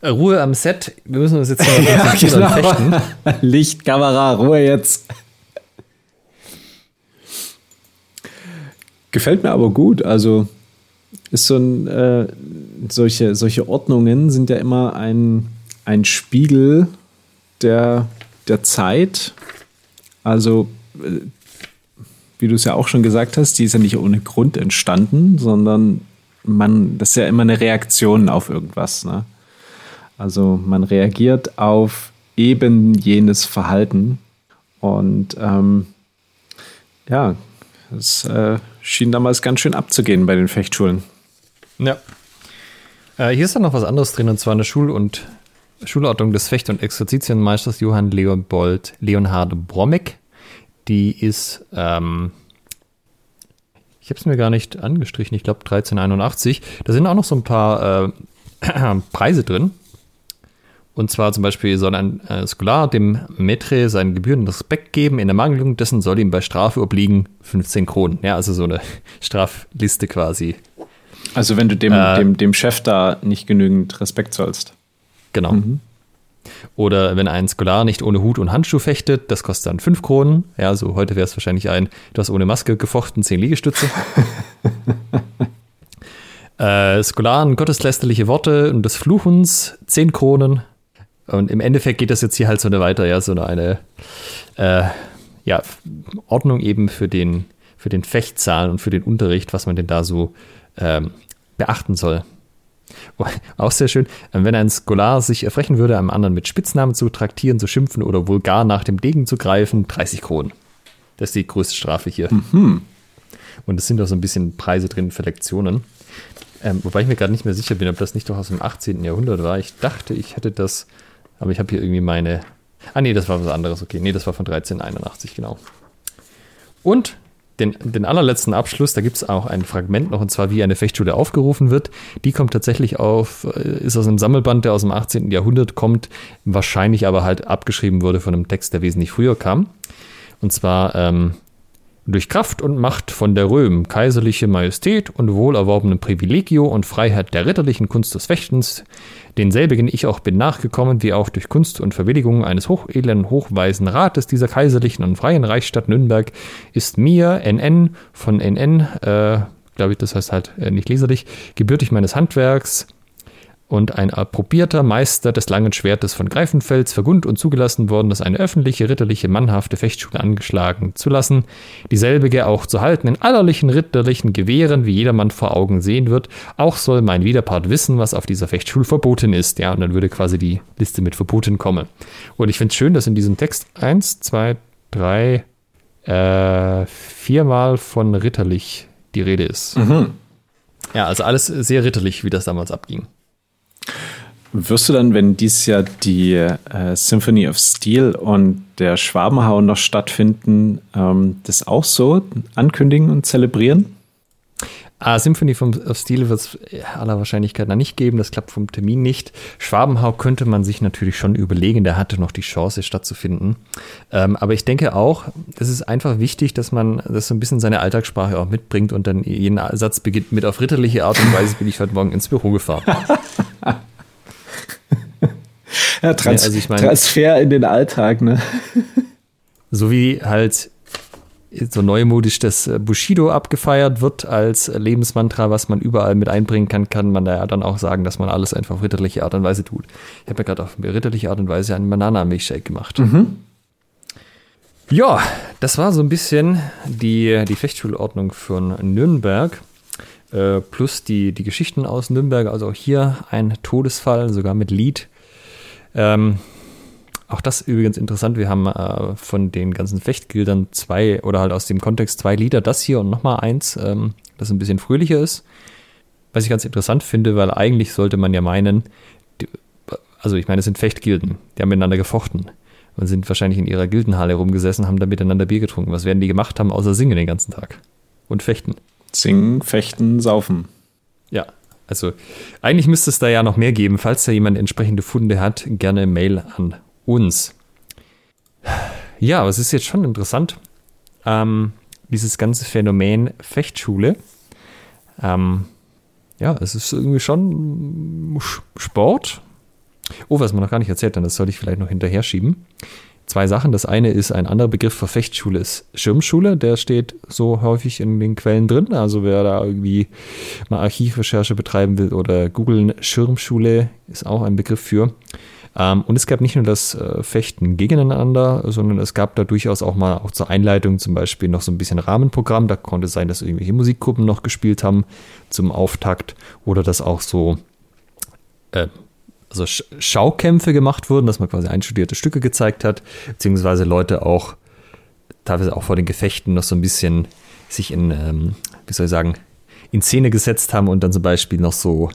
äh, Ruhe am Set. Wir müssen uns jetzt mal [LAUGHS] ja, genau. fechten. [LAUGHS] Licht, Kamera, Ruhe jetzt. Gefällt mir aber gut. Also ist so ein äh, solche, solche Ordnungen sind ja immer ein, ein Spiegel der, der Zeit. Also, äh, wie du es ja auch schon gesagt hast, die ist ja nicht ohne Grund entstanden, sondern man, das ist ja immer eine Reaktion auf irgendwas. Ne? Also man reagiert auf eben jenes Verhalten. Und ähm, ja, es äh, schien damals ganz schön abzugehen bei den Fechtschulen. Ja. Äh, hier ist dann noch was anderes drin, und zwar eine Schul- und Schulordnung des Fecht- und Exerzitienmeisters Johann Leopold Leonhard Brommeck. Die ist, ähm, ich habe es mir gar nicht angestrichen, ich glaube 1381. Da sind auch noch so ein paar äh, [CLEARS THROAT] Preise drin. Und zwar zum Beispiel soll ein äh, Scholar dem Maitre seinen gebührenden Respekt geben. In der Mangelung dessen soll ihm bei Strafe obliegen 15 Kronen. Ja, also so eine [LAUGHS] Strafliste quasi. Also wenn du dem, äh, dem, dem Chef da nicht genügend Respekt zollst. Genau. Mhm. Oder wenn ein Scholar nicht ohne Hut und Handschuh fechtet, das kostet dann 5 Kronen. Ja, so heute wäre es wahrscheinlich ein, du hast ohne Maske gefochten, 10 Liegestütze. [LAUGHS] Äh, Skolaren, gotteslästerliche Worte und des Fluchens, zehn Kronen. Und im Endeffekt geht das jetzt hier halt so eine weiter, ja, so eine äh, ja, Ordnung eben für den, für den Fechtsaal und für den Unterricht, was man denn da so ähm, beachten soll. Oh, [LAUGHS] auch sehr schön, wenn ein Scholar sich erfrechen würde, einem anderen mit Spitznamen zu traktieren, zu schimpfen oder vulgar nach dem Degen zu greifen, 30 Kronen. Das ist die größte Strafe hier. Mhm. Und es sind auch so ein bisschen Preise drin für Lektionen. Ähm, wobei ich mir gerade nicht mehr sicher bin, ob das nicht doch aus dem 18. Jahrhundert war. Ich dachte, ich hätte das, aber ich habe hier irgendwie meine. Ah, nee, das war was anderes. Okay, nee, das war von 1381, genau. Und den, den allerletzten Abschluss, da gibt es auch ein Fragment noch, und zwar wie eine Fechtschule aufgerufen wird. Die kommt tatsächlich auf, äh, ist aus einem Sammelband, der aus dem 18. Jahrhundert kommt, wahrscheinlich aber halt abgeschrieben wurde von einem Text, der wesentlich früher kam. Und zwar ähm, durch Kraft und Macht von der Röhm, kaiserliche Majestät und wohlerworbene Privilegio und Freiheit der ritterlichen Kunst des Fechtens, denselbigen ich auch bin nachgekommen, wie auch durch Kunst und Verwilligung eines hochedlen, hochweisen Rates dieser kaiserlichen und freien Reichsstadt Nürnberg, ist mir, NN, von NN, äh, glaube ich, das heißt halt äh, nicht leserlich, gebürtig meines Handwerks, und ein approbierter Meister des langen Schwertes von Greifenfels vergund und zugelassen worden, das eine öffentliche, ritterliche, mannhafte Fechtschule angeschlagen zu lassen, dieselbige auch zu halten in allerlichen ritterlichen Gewehren, wie jedermann vor Augen sehen wird. Auch soll mein Widerpart wissen, was auf dieser Fechtschule verboten ist. Ja, und dann würde quasi die Liste mit Verboten kommen. Und ich finde es schön, dass in diesem Text eins, zwei, drei, äh, viermal von ritterlich die Rede ist. Mhm. Ja, also alles sehr ritterlich, wie das damals abging. Wirst du dann, wenn dieses Jahr die äh, Symphony of Steel und der Schwabenhau noch stattfinden, ähm, das auch so ankündigen und zelebrieren? Ah, Symphony of Steel wird es aller Wahrscheinlichkeit nach nicht geben. Das klappt vom Termin nicht. Schwabenhau könnte man sich natürlich schon überlegen. Der hatte noch die Chance, stattzufinden. Ähm, aber ich denke auch, es ist einfach wichtig, dass man das so ein bisschen seine Alltagssprache auch mitbringt und dann jeden Satz beginnt mit auf ritterliche Art und [LAUGHS] Weise bin ich heute Morgen ins Büro gefahren. [LAUGHS] ja, Trans ja, also ich mein, Transfer in den Alltag, ne? so wie halt so neumodisch das äh, Bushido abgefeiert wird als Lebensmantra, was man überall mit einbringen kann, kann man da ja dann auch sagen, dass man alles einfach auf ritterliche Art und Weise tut. Ich habe ja gerade auf ritterliche Art und Weise einen Banana-Milchshake gemacht. Mhm. Ja, das war so ein bisschen die, die Fechtschulordnung von Nürnberg. Äh, plus die, die Geschichten aus Nürnberg. Also auch hier ein Todesfall, sogar mit Lied. Ähm, auch das übrigens interessant. Wir haben äh, von den ganzen Fechtgildern zwei oder halt aus dem Kontext zwei Lieder, das hier und nochmal eins, ähm, das ein bisschen fröhlicher ist. Was ich ganz interessant finde, weil eigentlich sollte man ja meinen, die, also ich meine, es sind Fechtgilden, die haben miteinander gefochten und sind wahrscheinlich in ihrer Gildenhalle rumgesessen, haben da miteinander Bier getrunken. Was werden die gemacht haben, außer singen den ganzen Tag und fechten? Singen, fechten, saufen. Ja, also eigentlich müsste es da ja noch mehr geben. Falls da jemand entsprechende Funde hat, gerne Mail an uns. Ja, aber es ist jetzt schon interessant, ähm, dieses ganze Phänomen Fechtschule. Ähm, ja, es ist irgendwie schon Sport. Oh, was man noch gar nicht erzählt hat, das sollte ich vielleicht noch hinterher schieben. Zwei Sachen. Das eine ist ein anderer Begriff für Fechtschule ist Schirmschule. Der steht so häufig in den Quellen drin. Also wer da irgendwie mal Archivrecherche betreiben will oder googeln, Schirmschule ist auch ein Begriff für. Ähm, und es gab nicht nur das äh, Fechten gegeneinander, sondern es gab da durchaus auch mal auch zur Einleitung zum Beispiel noch so ein bisschen Rahmenprogramm. Da konnte es sein, dass irgendwelche Musikgruppen noch gespielt haben zum Auftakt oder dass auch so äh, also Schaukämpfe gemacht wurden, dass man quasi einstudierte Stücke gezeigt hat, beziehungsweise Leute auch teilweise auch vor den Gefechten noch so ein bisschen sich in, ähm, wie soll ich sagen, in Szene gesetzt haben und dann zum Beispiel noch so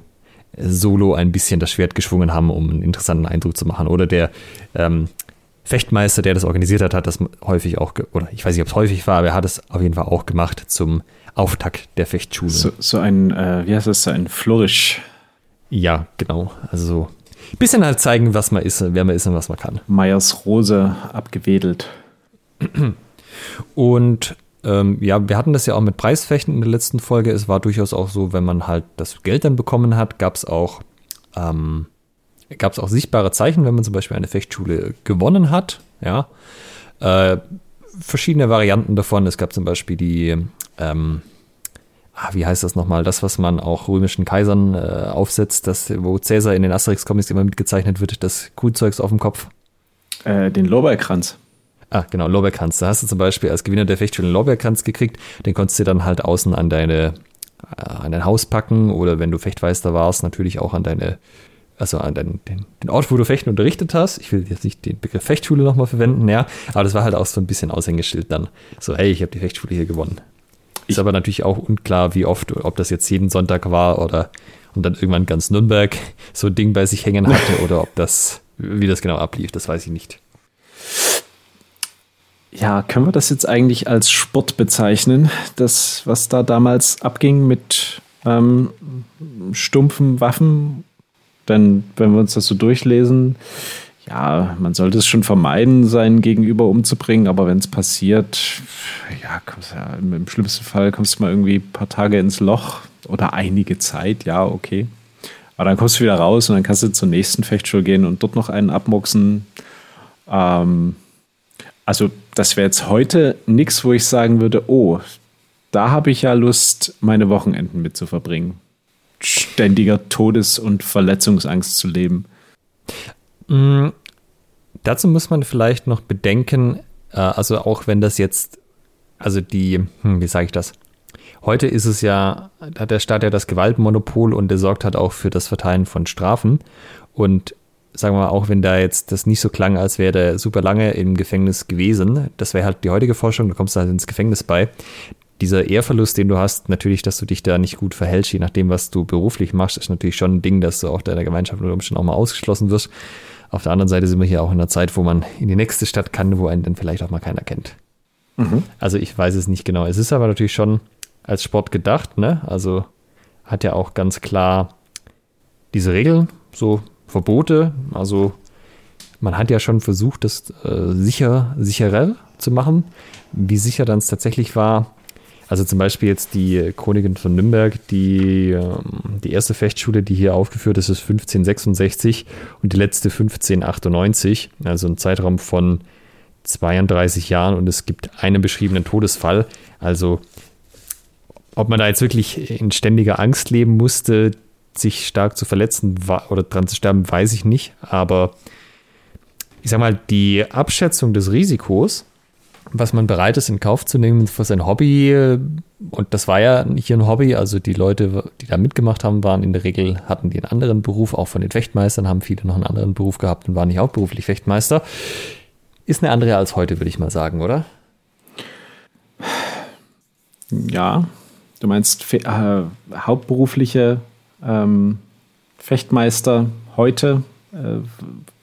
solo ein bisschen das Schwert geschwungen haben, um einen interessanten Eindruck zu machen. Oder der ähm, Fechtmeister, der das organisiert hat, hat das häufig auch, oder ich weiß nicht, ob es häufig war, aber er hat es auf jeden Fall auch gemacht zum Auftakt der Fechtschule. So, so ein, äh, wie heißt das, so ein Flourish. Ja, genau. Also so ein bisschen halt zeigen, was man ist, wer man ist und was man kann. Meyers Rose abgewedelt. Und ähm, ja, wir hatten das ja auch mit Preisfechten in der letzten Folge. Es war durchaus auch so, wenn man halt das Geld dann bekommen hat, gab es auch, ähm, auch sichtbare Zeichen, wenn man zum Beispiel eine Fechtschule gewonnen hat. Ja, äh, verschiedene Varianten davon. Es gab zum Beispiel die ähm, ah, wie heißt das nochmal, das, was man auch römischen Kaisern äh, aufsetzt, das, wo Cäsar in den Asterix-Comics immer mitgezeichnet wird, das Kuhzeugs auf dem Kopf. Äh, den Lorbeerkranz. Ah, genau, Lorbeerkranz. Da hast du zum Beispiel als Gewinner der Fechtschule einen Lorbeerkranz gekriegt. Den konntest du dann halt außen an deine, äh, an dein Haus packen oder wenn du Fechtmeister warst, natürlich auch an deine, also an den, den, den Ort, wo du Fechten unterrichtet hast. Ich will jetzt nicht den Begriff Fechtschule nochmal verwenden, ja, aber das war halt auch so ein bisschen Aushängeschild dann. So, hey, ich habe die Fechtschule hier gewonnen. Ist aber natürlich auch unklar, wie oft, ob das jetzt jeden Sonntag war oder und dann irgendwann ganz Nürnberg so ein Ding bei sich hängen hatte oder ob das, wie das genau ablief, das weiß ich nicht. Ja, können wir das jetzt eigentlich als Sport bezeichnen? Das, was da damals abging mit ähm, stumpfen Waffen? Denn wenn wir uns das so durchlesen, ja, man sollte es schon vermeiden, seinen Gegenüber umzubringen, aber wenn es passiert, ja, ja, im schlimmsten Fall kommst du mal irgendwie ein paar Tage ins Loch oder einige Zeit, ja, okay. Aber dann kommst du wieder raus und dann kannst du zur nächsten Fechtschule gehen und dort noch einen abmuxen. Ähm, also, das wäre jetzt heute nichts, wo ich sagen würde, oh, da habe ich ja Lust, meine Wochenenden mit zu verbringen. Ständiger Todes- und Verletzungsangst zu leben. Mhm. Dazu muss man vielleicht noch bedenken, äh, also auch wenn das jetzt, also die, hm, wie sage ich das? Heute ist es ja, hat der Staat ja das Gewaltmonopol und der sorgt halt auch für das Verteilen von Strafen. Und sagen wir mal, auch wenn da jetzt das nicht so klang, als wäre der super lange im Gefängnis gewesen, das wäre halt die heutige Forschung, du kommst halt ins Gefängnis bei. Dieser Ehrverlust, den du hast, natürlich, dass du dich da nicht gut verhältst, je nachdem, was du beruflich machst, ist natürlich schon ein Ding, dass du auch deiner Gemeinschaft unter Umständen auch mal ausgeschlossen wirst. Auf der anderen Seite sind wir hier auch in einer Zeit, wo man in die nächste Stadt kann, wo einen dann vielleicht auch mal keiner kennt. Mhm. Also ich weiß es nicht genau. Es ist aber natürlich schon als Sport gedacht, ne? Also hat ja auch ganz klar diese Regeln, so Verbote. Also man hat ja schon versucht, das äh, sicher, sicherer zu machen. Wie sicher dann es tatsächlich war, also zum Beispiel jetzt die Chroniken von Nürnberg, die, ähm, die erste Fechtschule, die hier aufgeführt ist, ist 1566 und die letzte 1598, also ein Zeitraum von 32 Jahren und es gibt einen beschriebenen Todesfall. Also ob man da jetzt wirklich in ständiger Angst leben musste, sich stark zu verletzen oder dran zu sterben, weiß ich nicht. Aber ich sag mal, die Abschätzung des Risikos was man bereit ist, in Kauf zu nehmen für sein Hobby. Und das war ja hier ein Hobby. Also die Leute, die da mitgemacht haben, waren in der Regel, hatten die einen anderen Beruf. Auch von den Fechtmeistern haben viele noch einen anderen Beruf gehabt und waren nicht hauptberuflich Fechtmeister. Ist eine andere als heute, würde ich mal sagen, oder? Ja, du meinst äh, hauptberufliche ähm, Fechtmeister heute äh,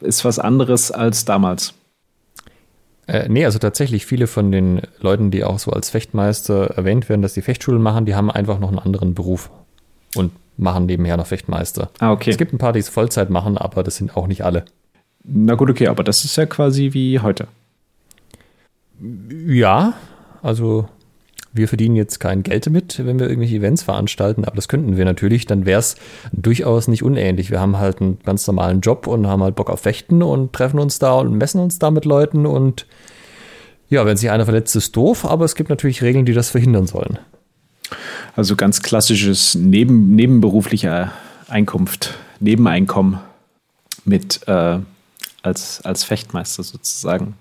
ist was anderes als damals. Äh, nee, also tatsächlich viele von den Leuten, die auch so als Fechtmeister erwähnt werden, dass die Fechtschulen machen, die haben einfach noch einen anderen Beruf und machen nebenher noch Fechtmeister. Ah, okay. Es gibt ein paar, die es Vollzeit machen, aber das sind auch nicht alle. Na gut, okay, aber das ist ja quasi wie heute. Ja, also wir verdienen jetzt kein Geld damit, wenn wir irgendwelche Events veranstalten, aber das könnten wir natürlich, dann wäre es durchaus nicht unähnlich. Wir haben halt einen ganz normalen Job und haben halt Bock auf Fechten und treffen uns da und messen uns da mit Leuten und ja, wenn sich einer verletzt, ist doof, aber es gibt natürlich Regeln, die das verhindern sollen. Also ganz klassisches neben, nebenberuflicher Einkunft, Nebeneinkommen mit äh, als, als Fechtmeister sozusagen.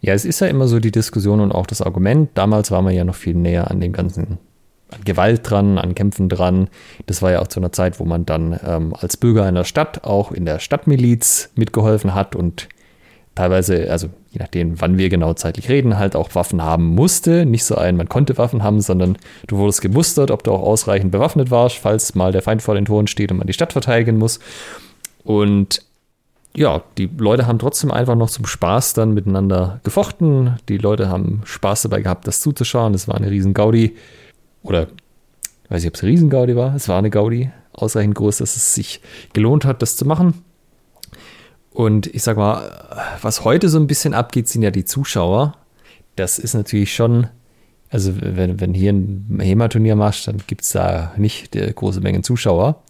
Ja, es ist ja immer so die Diskussion und auch das Argument. Damals war man ja noch viel näher an dem ganzen an Gewalt dran, an Kämpfen dran. Das war ja auch zu einer Zeit, wo man dann ähm, als Bürger einer Stadt auch in der Stadtmiliz mitgeholfen hat und teilweise, also je nachdem, wann wir genau zeitlich reden, halt auch Waffen haben musste. Nicht so ein, man konnte Waffen haben, sondern du wurdest gemustert, ob du auch ausreichend bewaffnet warst, falls mal der Feind vor den Toren steht und man die Stadt verteidigen muss. Und ja, die Leute haben trotzdem einfach noch zum Spaß dann miteinander gefochten. Die Leute haben Spaß dabei gehabt, das zuzuschauen. Das war eine riesen Gaudi. Oder, weiß ich, ob es eine riesen Gaudi war. Es war eine Gaudi. Ausreichend groß, dass es sich gelohnt hat, das zu machen. Und ich sag mal, was heute so ein bisschen abgeht, sind ja die Zuschauer. Das ist natürlich schon, also wenn, wenn hier ein HEMA-Turnier machst, dann gibt es da nicht große Mengen Zuschauer.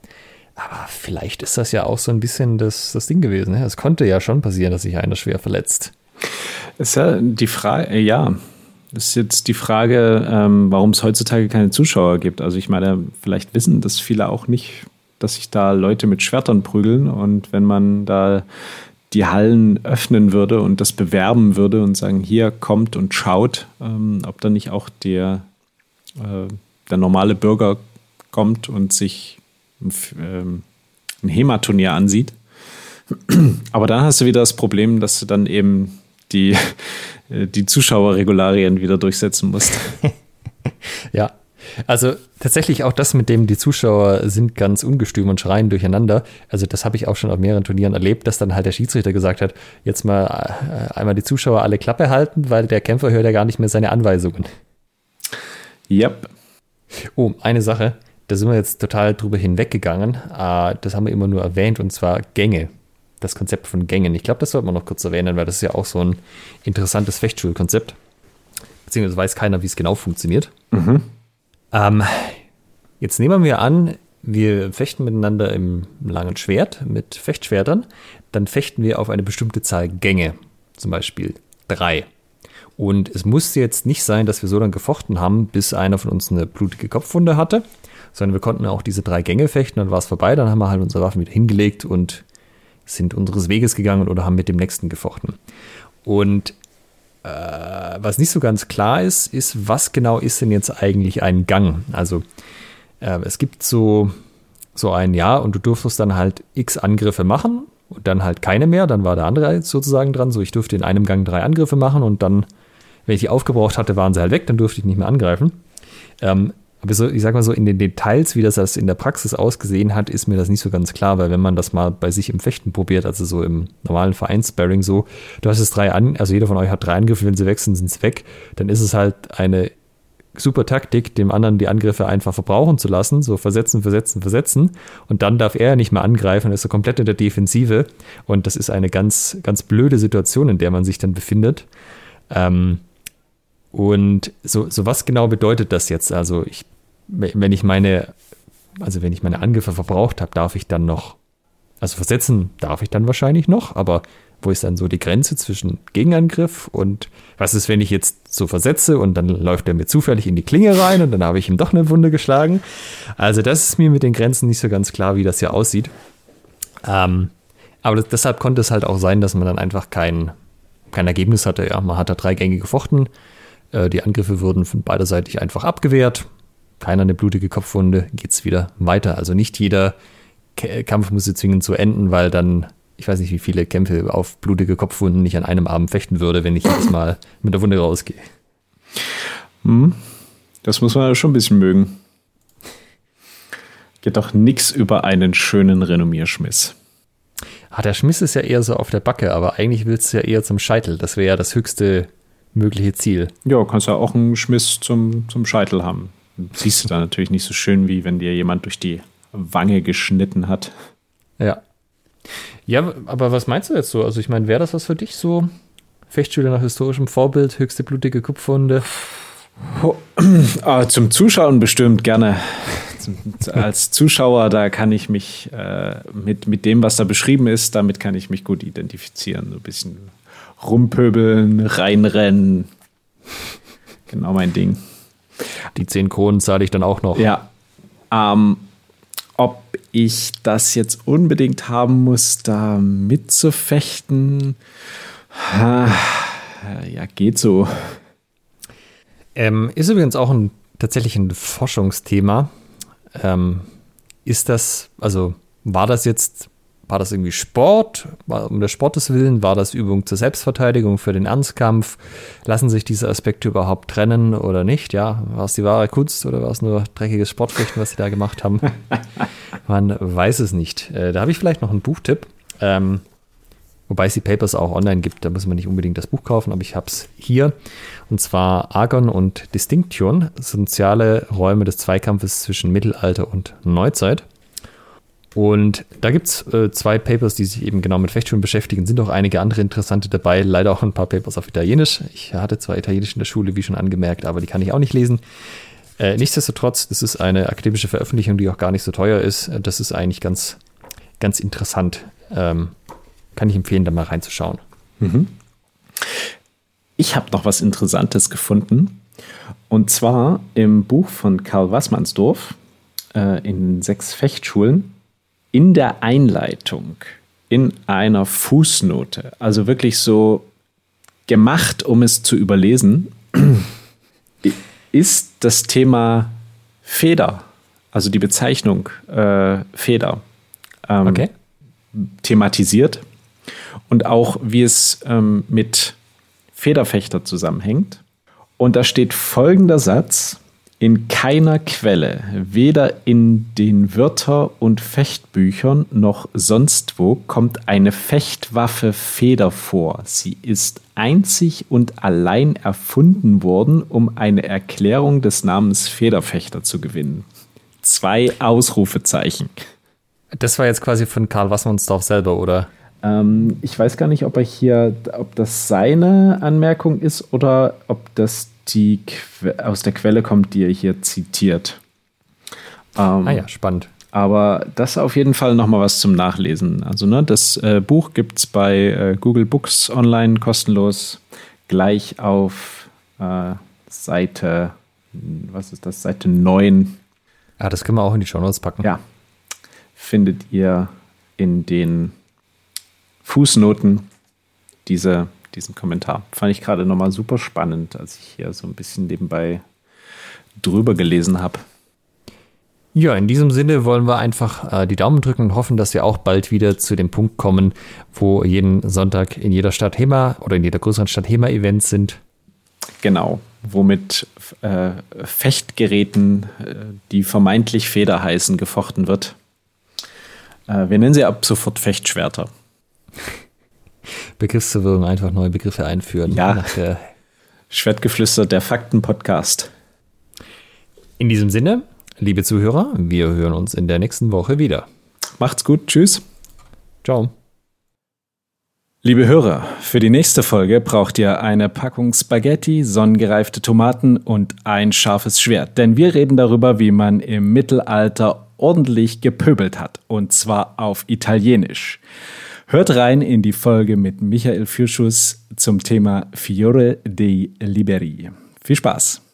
Aber vielleicht ist das ja auch so ein bisschen das, das Ding gewesen. Es konnte ja schon passieren, dass sich einer schwer verletzt. Ist ja die Frage, ja. Ist jetzt die Frage, ähm, warum es heutzutage keine Zuschauer gibt. Also ich meine, vielleicht wissen das viele auch nicht, dass sich da Leute mit Schwertern prügeln. Und wenn man da die Hallen öffnen würde und das bewerben würde und sagen, hier kommt und schaut, ähm, ob dann nicht auch der, äh, der normale Bürger kommt und sich ein, ähm, ein HEMA-Turnier ansieht. [CLEARS THROAT] Aber dann hast du wieder das Problem, dass du dann eben die, die Zuschauerregularien wieder durchsetzen musst. [LAUGHS] ja, also tatsächlich auch das mit dem, die Zuschauer sind ganz ungestüm und schreien durcheinander. Also das habe ich auch schon auf mehreren Turnieren erlebt, dass dann halt der Schiedsrichter gesagt hat, jetzt mal äh, einmal die Zuschauer alle Klappe halten, weil der Kämpfer hört ja gar nicht mehr seine Anweisungen. Yep. Oh, eine Sache, da sind wir jetzt total drüber hinweggegangen. Uh, das haben wir immer nur erwähnt, und zwar Gänge. Das Konzept von Gängen. Ich glaube, das sollte man noch kurz erwähnen, weil das ist ja auch so ein interessantes Fechtschulkonzept. Beziehungsweise weiß keiner, wie es genau funktioniert. Mhm. Ähm, jetzt nehmen wir an, wir fechten miteinander im langen Schwert mit Fechtschwertern. Dann fechten wir auf eine bestimmte Zahl Gänge, zum Beispiel drei. Und es musste jetzt nicht sein, dass wir so lange gefochten haben, bis einer von uns eine blutige Kopfwunde hatte, sondern wir konnten auch diese drei Gänge fechten, dann war es vorbei, dann haben wir halt unsere Waffen wieder hingelegt und sind unseres Weges gegangen oder haben mit dem nächsten gefochten. Und äh, was nicht so ganz klar ist, ist, was genau ist denn jetzt eigentlich ein Gang? Also äh, es gibt so, so ein Jahr und du durftest dann halt x Angriffe machen und dann halt keine mehr. Dann war der andere sozusagen dran. So, ich durfte in einem Gang drei Angriffe machen und dann, wenn ich die aufgebraucht hatte, waren sie halt weg, dann durfte ich nicht mehr angreifen. Ähm, aber so, ich sag mal so, in den Details, wie das in der Praxis ausgesehen hat, ist mir das nicht so ganz klar, weil wenn man das mal bei sich im Fechten probiert, also so im normalen Vereinssparring so, du hast es drei an, also jeder von euch hat drei Angriffe, wenn sie sind, sind sie weg, dann ist es halt eine super Taktik, dem anderen die Angriffe einfach verbrauchen zu lassen, so versetzen, versetzen, versetzen und dann darf er nicht mehr angreifen, ist er komplett in der Defensive und das ist eine ganz, ganz blöde Situation, in der man sich dann befindet. Ähm, und so, so was genau bedeutet das jetzt? Also ich, wenn ich meine, also wenn ich meine Angriffe verbraucht habe, darf ich dann noch, also versetzen darf ich dann wahrscheinlich noch, aber wo ist dann so die Grenze zwischen Gegenangriff und was ist, wenn ich jetzt so versetze und dann läuft er mir zufällig in die Klinge rein und dann habe ich ihm doch eine Wunde geschlagen. Also das ist mir mit den Grenzen nicht so ganz klar, wie das hier aussieht. Ähm, aber deshalb konnte es halt auch sein, dass man dann einfach kein, kein Ergebnis hatte. Ja, man hat da drei Gänge gefochten, äh, die Angriffe wurden von beiderseitig einfach abgewehrt. Keiner eine blutige Kopfwunde, geht's wieder weiter. Also nicht jeder K Kampf muss zwingend so enden, weil dann, ich weiß nicht, wie viele Kämpfe auf blutige Kopfwunden ich an einem Abend fechten würde, wenn ich jetzt [LAUGHS] mal mit der Wunde rausgehe. Hm. Das muss man schon ein bisschen mögen. Geht doch nichts über einen schönen Renommierschmiss. Ah, der Schmiss ist ja eher so auf der Backe, aber eigentlich willst du ja eher zum Scheitel. Das wäre ja das höchste mögliche Ziel. Ja, kannst ja auch einen Schmiss zum, zum Scheitel haben. Siehst du da natürlich nicht so schön, wie wenn dir jemand durch die Wange geschnitten hat. Ja. Ja, aber was meinst du jetzt so? Also ich meine, wäre das was für dich so? Fechtschüler nach historischem Vorbild, höchste blutige Kupfwunde? Oh, [CLEARS THROAT] zum Zuschauen bestimmt gerne. Als Zuschauer, da kann ich mich äh, mit, mit dem, was da beschrieben ist, damit kann ich mich gut identifizieren. So ein bisschen rumpöbeln, reinrennen. Genau mein Ding. Die 10 Kronen zahle ich dann auch noch. Ja. Ähm, ob ich das jetzt unbedingt haben muss, da mitzufechten, ja, geht so. Ähm, ist übrigens auch ein, tatsächlich ein Forschungsthema. Ähm, ist das, also war das jetzt war das irgendwie Sport? War, um des Sportes willen? War das Übung zur Selbstverteidigung für den Ernstkampf? Lassen sich diese Aspekte überhaupt trennen oder nicht? Ja, war es die wahre Kunst oder war es nur dreckiges Sportfechten, was sie da gemacht haben? [LAUGHS] Man weiß es nicht. Äh, da habe ich vielleicht noch einen Buchtipp. Ähm, wobei es die Papers auch online gibt, da muss man nicht unbedingt das Buch kaufen, aber ich habe es hier. Und zwar Argon und Distinction, soziale Räume des Zweikampfes zwischen Mittelalter und Neuzeit. Und da gibt es äh, zwei Papers, die sich eben genau mit Fechtschulen beschäftigen. Sind auch einige andere interessante dabei. Leider auch ein paar Papers auf Italienisch. Ich hatte zwar Italienisch in der Schule, wie schon angemerkt, aber die kann ich auch nicht lesen. Äh, nichtsdestotrotz, das ist eine akademische Veröffentlichung, die auch gar nicht so teuer ist. Äh, das ist eigentlich ganz, ganz interessant. Ähm, kann ich empfehlen, da mal reinzuschauen. Mhm. ich habe noch was Interessantes gefunden. Und zwar im Buch von Karl Wassmannsdorf äh, in sechs Fechtschulen in der Einleitung in einer Fußnote, also wirklich so gemacht, um es zu überlesen, [CLEARS THROAT] ist das Thema Feder, also die Bezeichnung äh, Feder, ähm, okay. thematisiert und auch wie es ähm, mit Federfechter zusammenhängt. Und da steht folgender Satz. In keiner Quelle, weder in den Wörter- und Fechtbüchern noch sonst wo, kommt eine Fechtwaffe Feder vor. Sie ist einzig und allein erfunden worden, um eine Erklärung des Namens Federfechter zu gewinnen. Zwei Ausrufezeichen. Das war jetzt quasi von Karl Wassmannsdorf selber, oder? Ähm, ich weiß gar nicht, ob er hier, ob das seine Anmerkung ist oder ob das die aus der Quelle kommt, die er hier zitiert. Ähm, ah ja, spannend. Aber das ist auf jeden Fall nochmal was zum Nachlesen. Also, ne, das äh, Buch gibt es bei äh, Google Books online kostenlos, gleich auf äh, Seite, was ist das, Seite 9. Ah, das können wir auch in die Show Notes packen. Ja. Findet ihr in den Fußnoten diese diesen Kommentar. Fand ich gerade nochmal super spannend, als ich hier so ein bisschen nebenbei drüber gelesen habe. Ja, in diesem Sinne wollen wir einfach äh, die Daumen drücken und hoffen, dass wir auch bald wieder zu dem Punkt kommen, wo jeden Sonntag in jeder Stadt HEMA oder in jeder größeren Stadt HEMA-Events sind. Genau, womit äh, Fechtgeräten, äh, die vermeintlich Feder heißen, gefochten wird. Äh, wir nennen sie ab sofort Fechtschwerter. [LAUGHS] Begriffsverwirrung, einfach neue Begriffe einführen. Ja. Schwertgeflüster, der Fakten-Podcast. In diesem Sinne, liebe Zuhörer, wir hören uns in der nächsten Woche wieder. Macht's gut, tschüss. Ciao. Liebe Hörer, für die nächste Folge braucht ihr eine Packung Spaghetti, sonnengereifte Tomaten und ein scharfes Schwert. Denn wir reden darüber, wie man im Mittelalter ordentlich gepöbelt hat. Und zwar auf Italienisch. Hört rein in die Folge mit Michael Fürschuss zum Thema Fiore dei Liberi. Viel Spaß!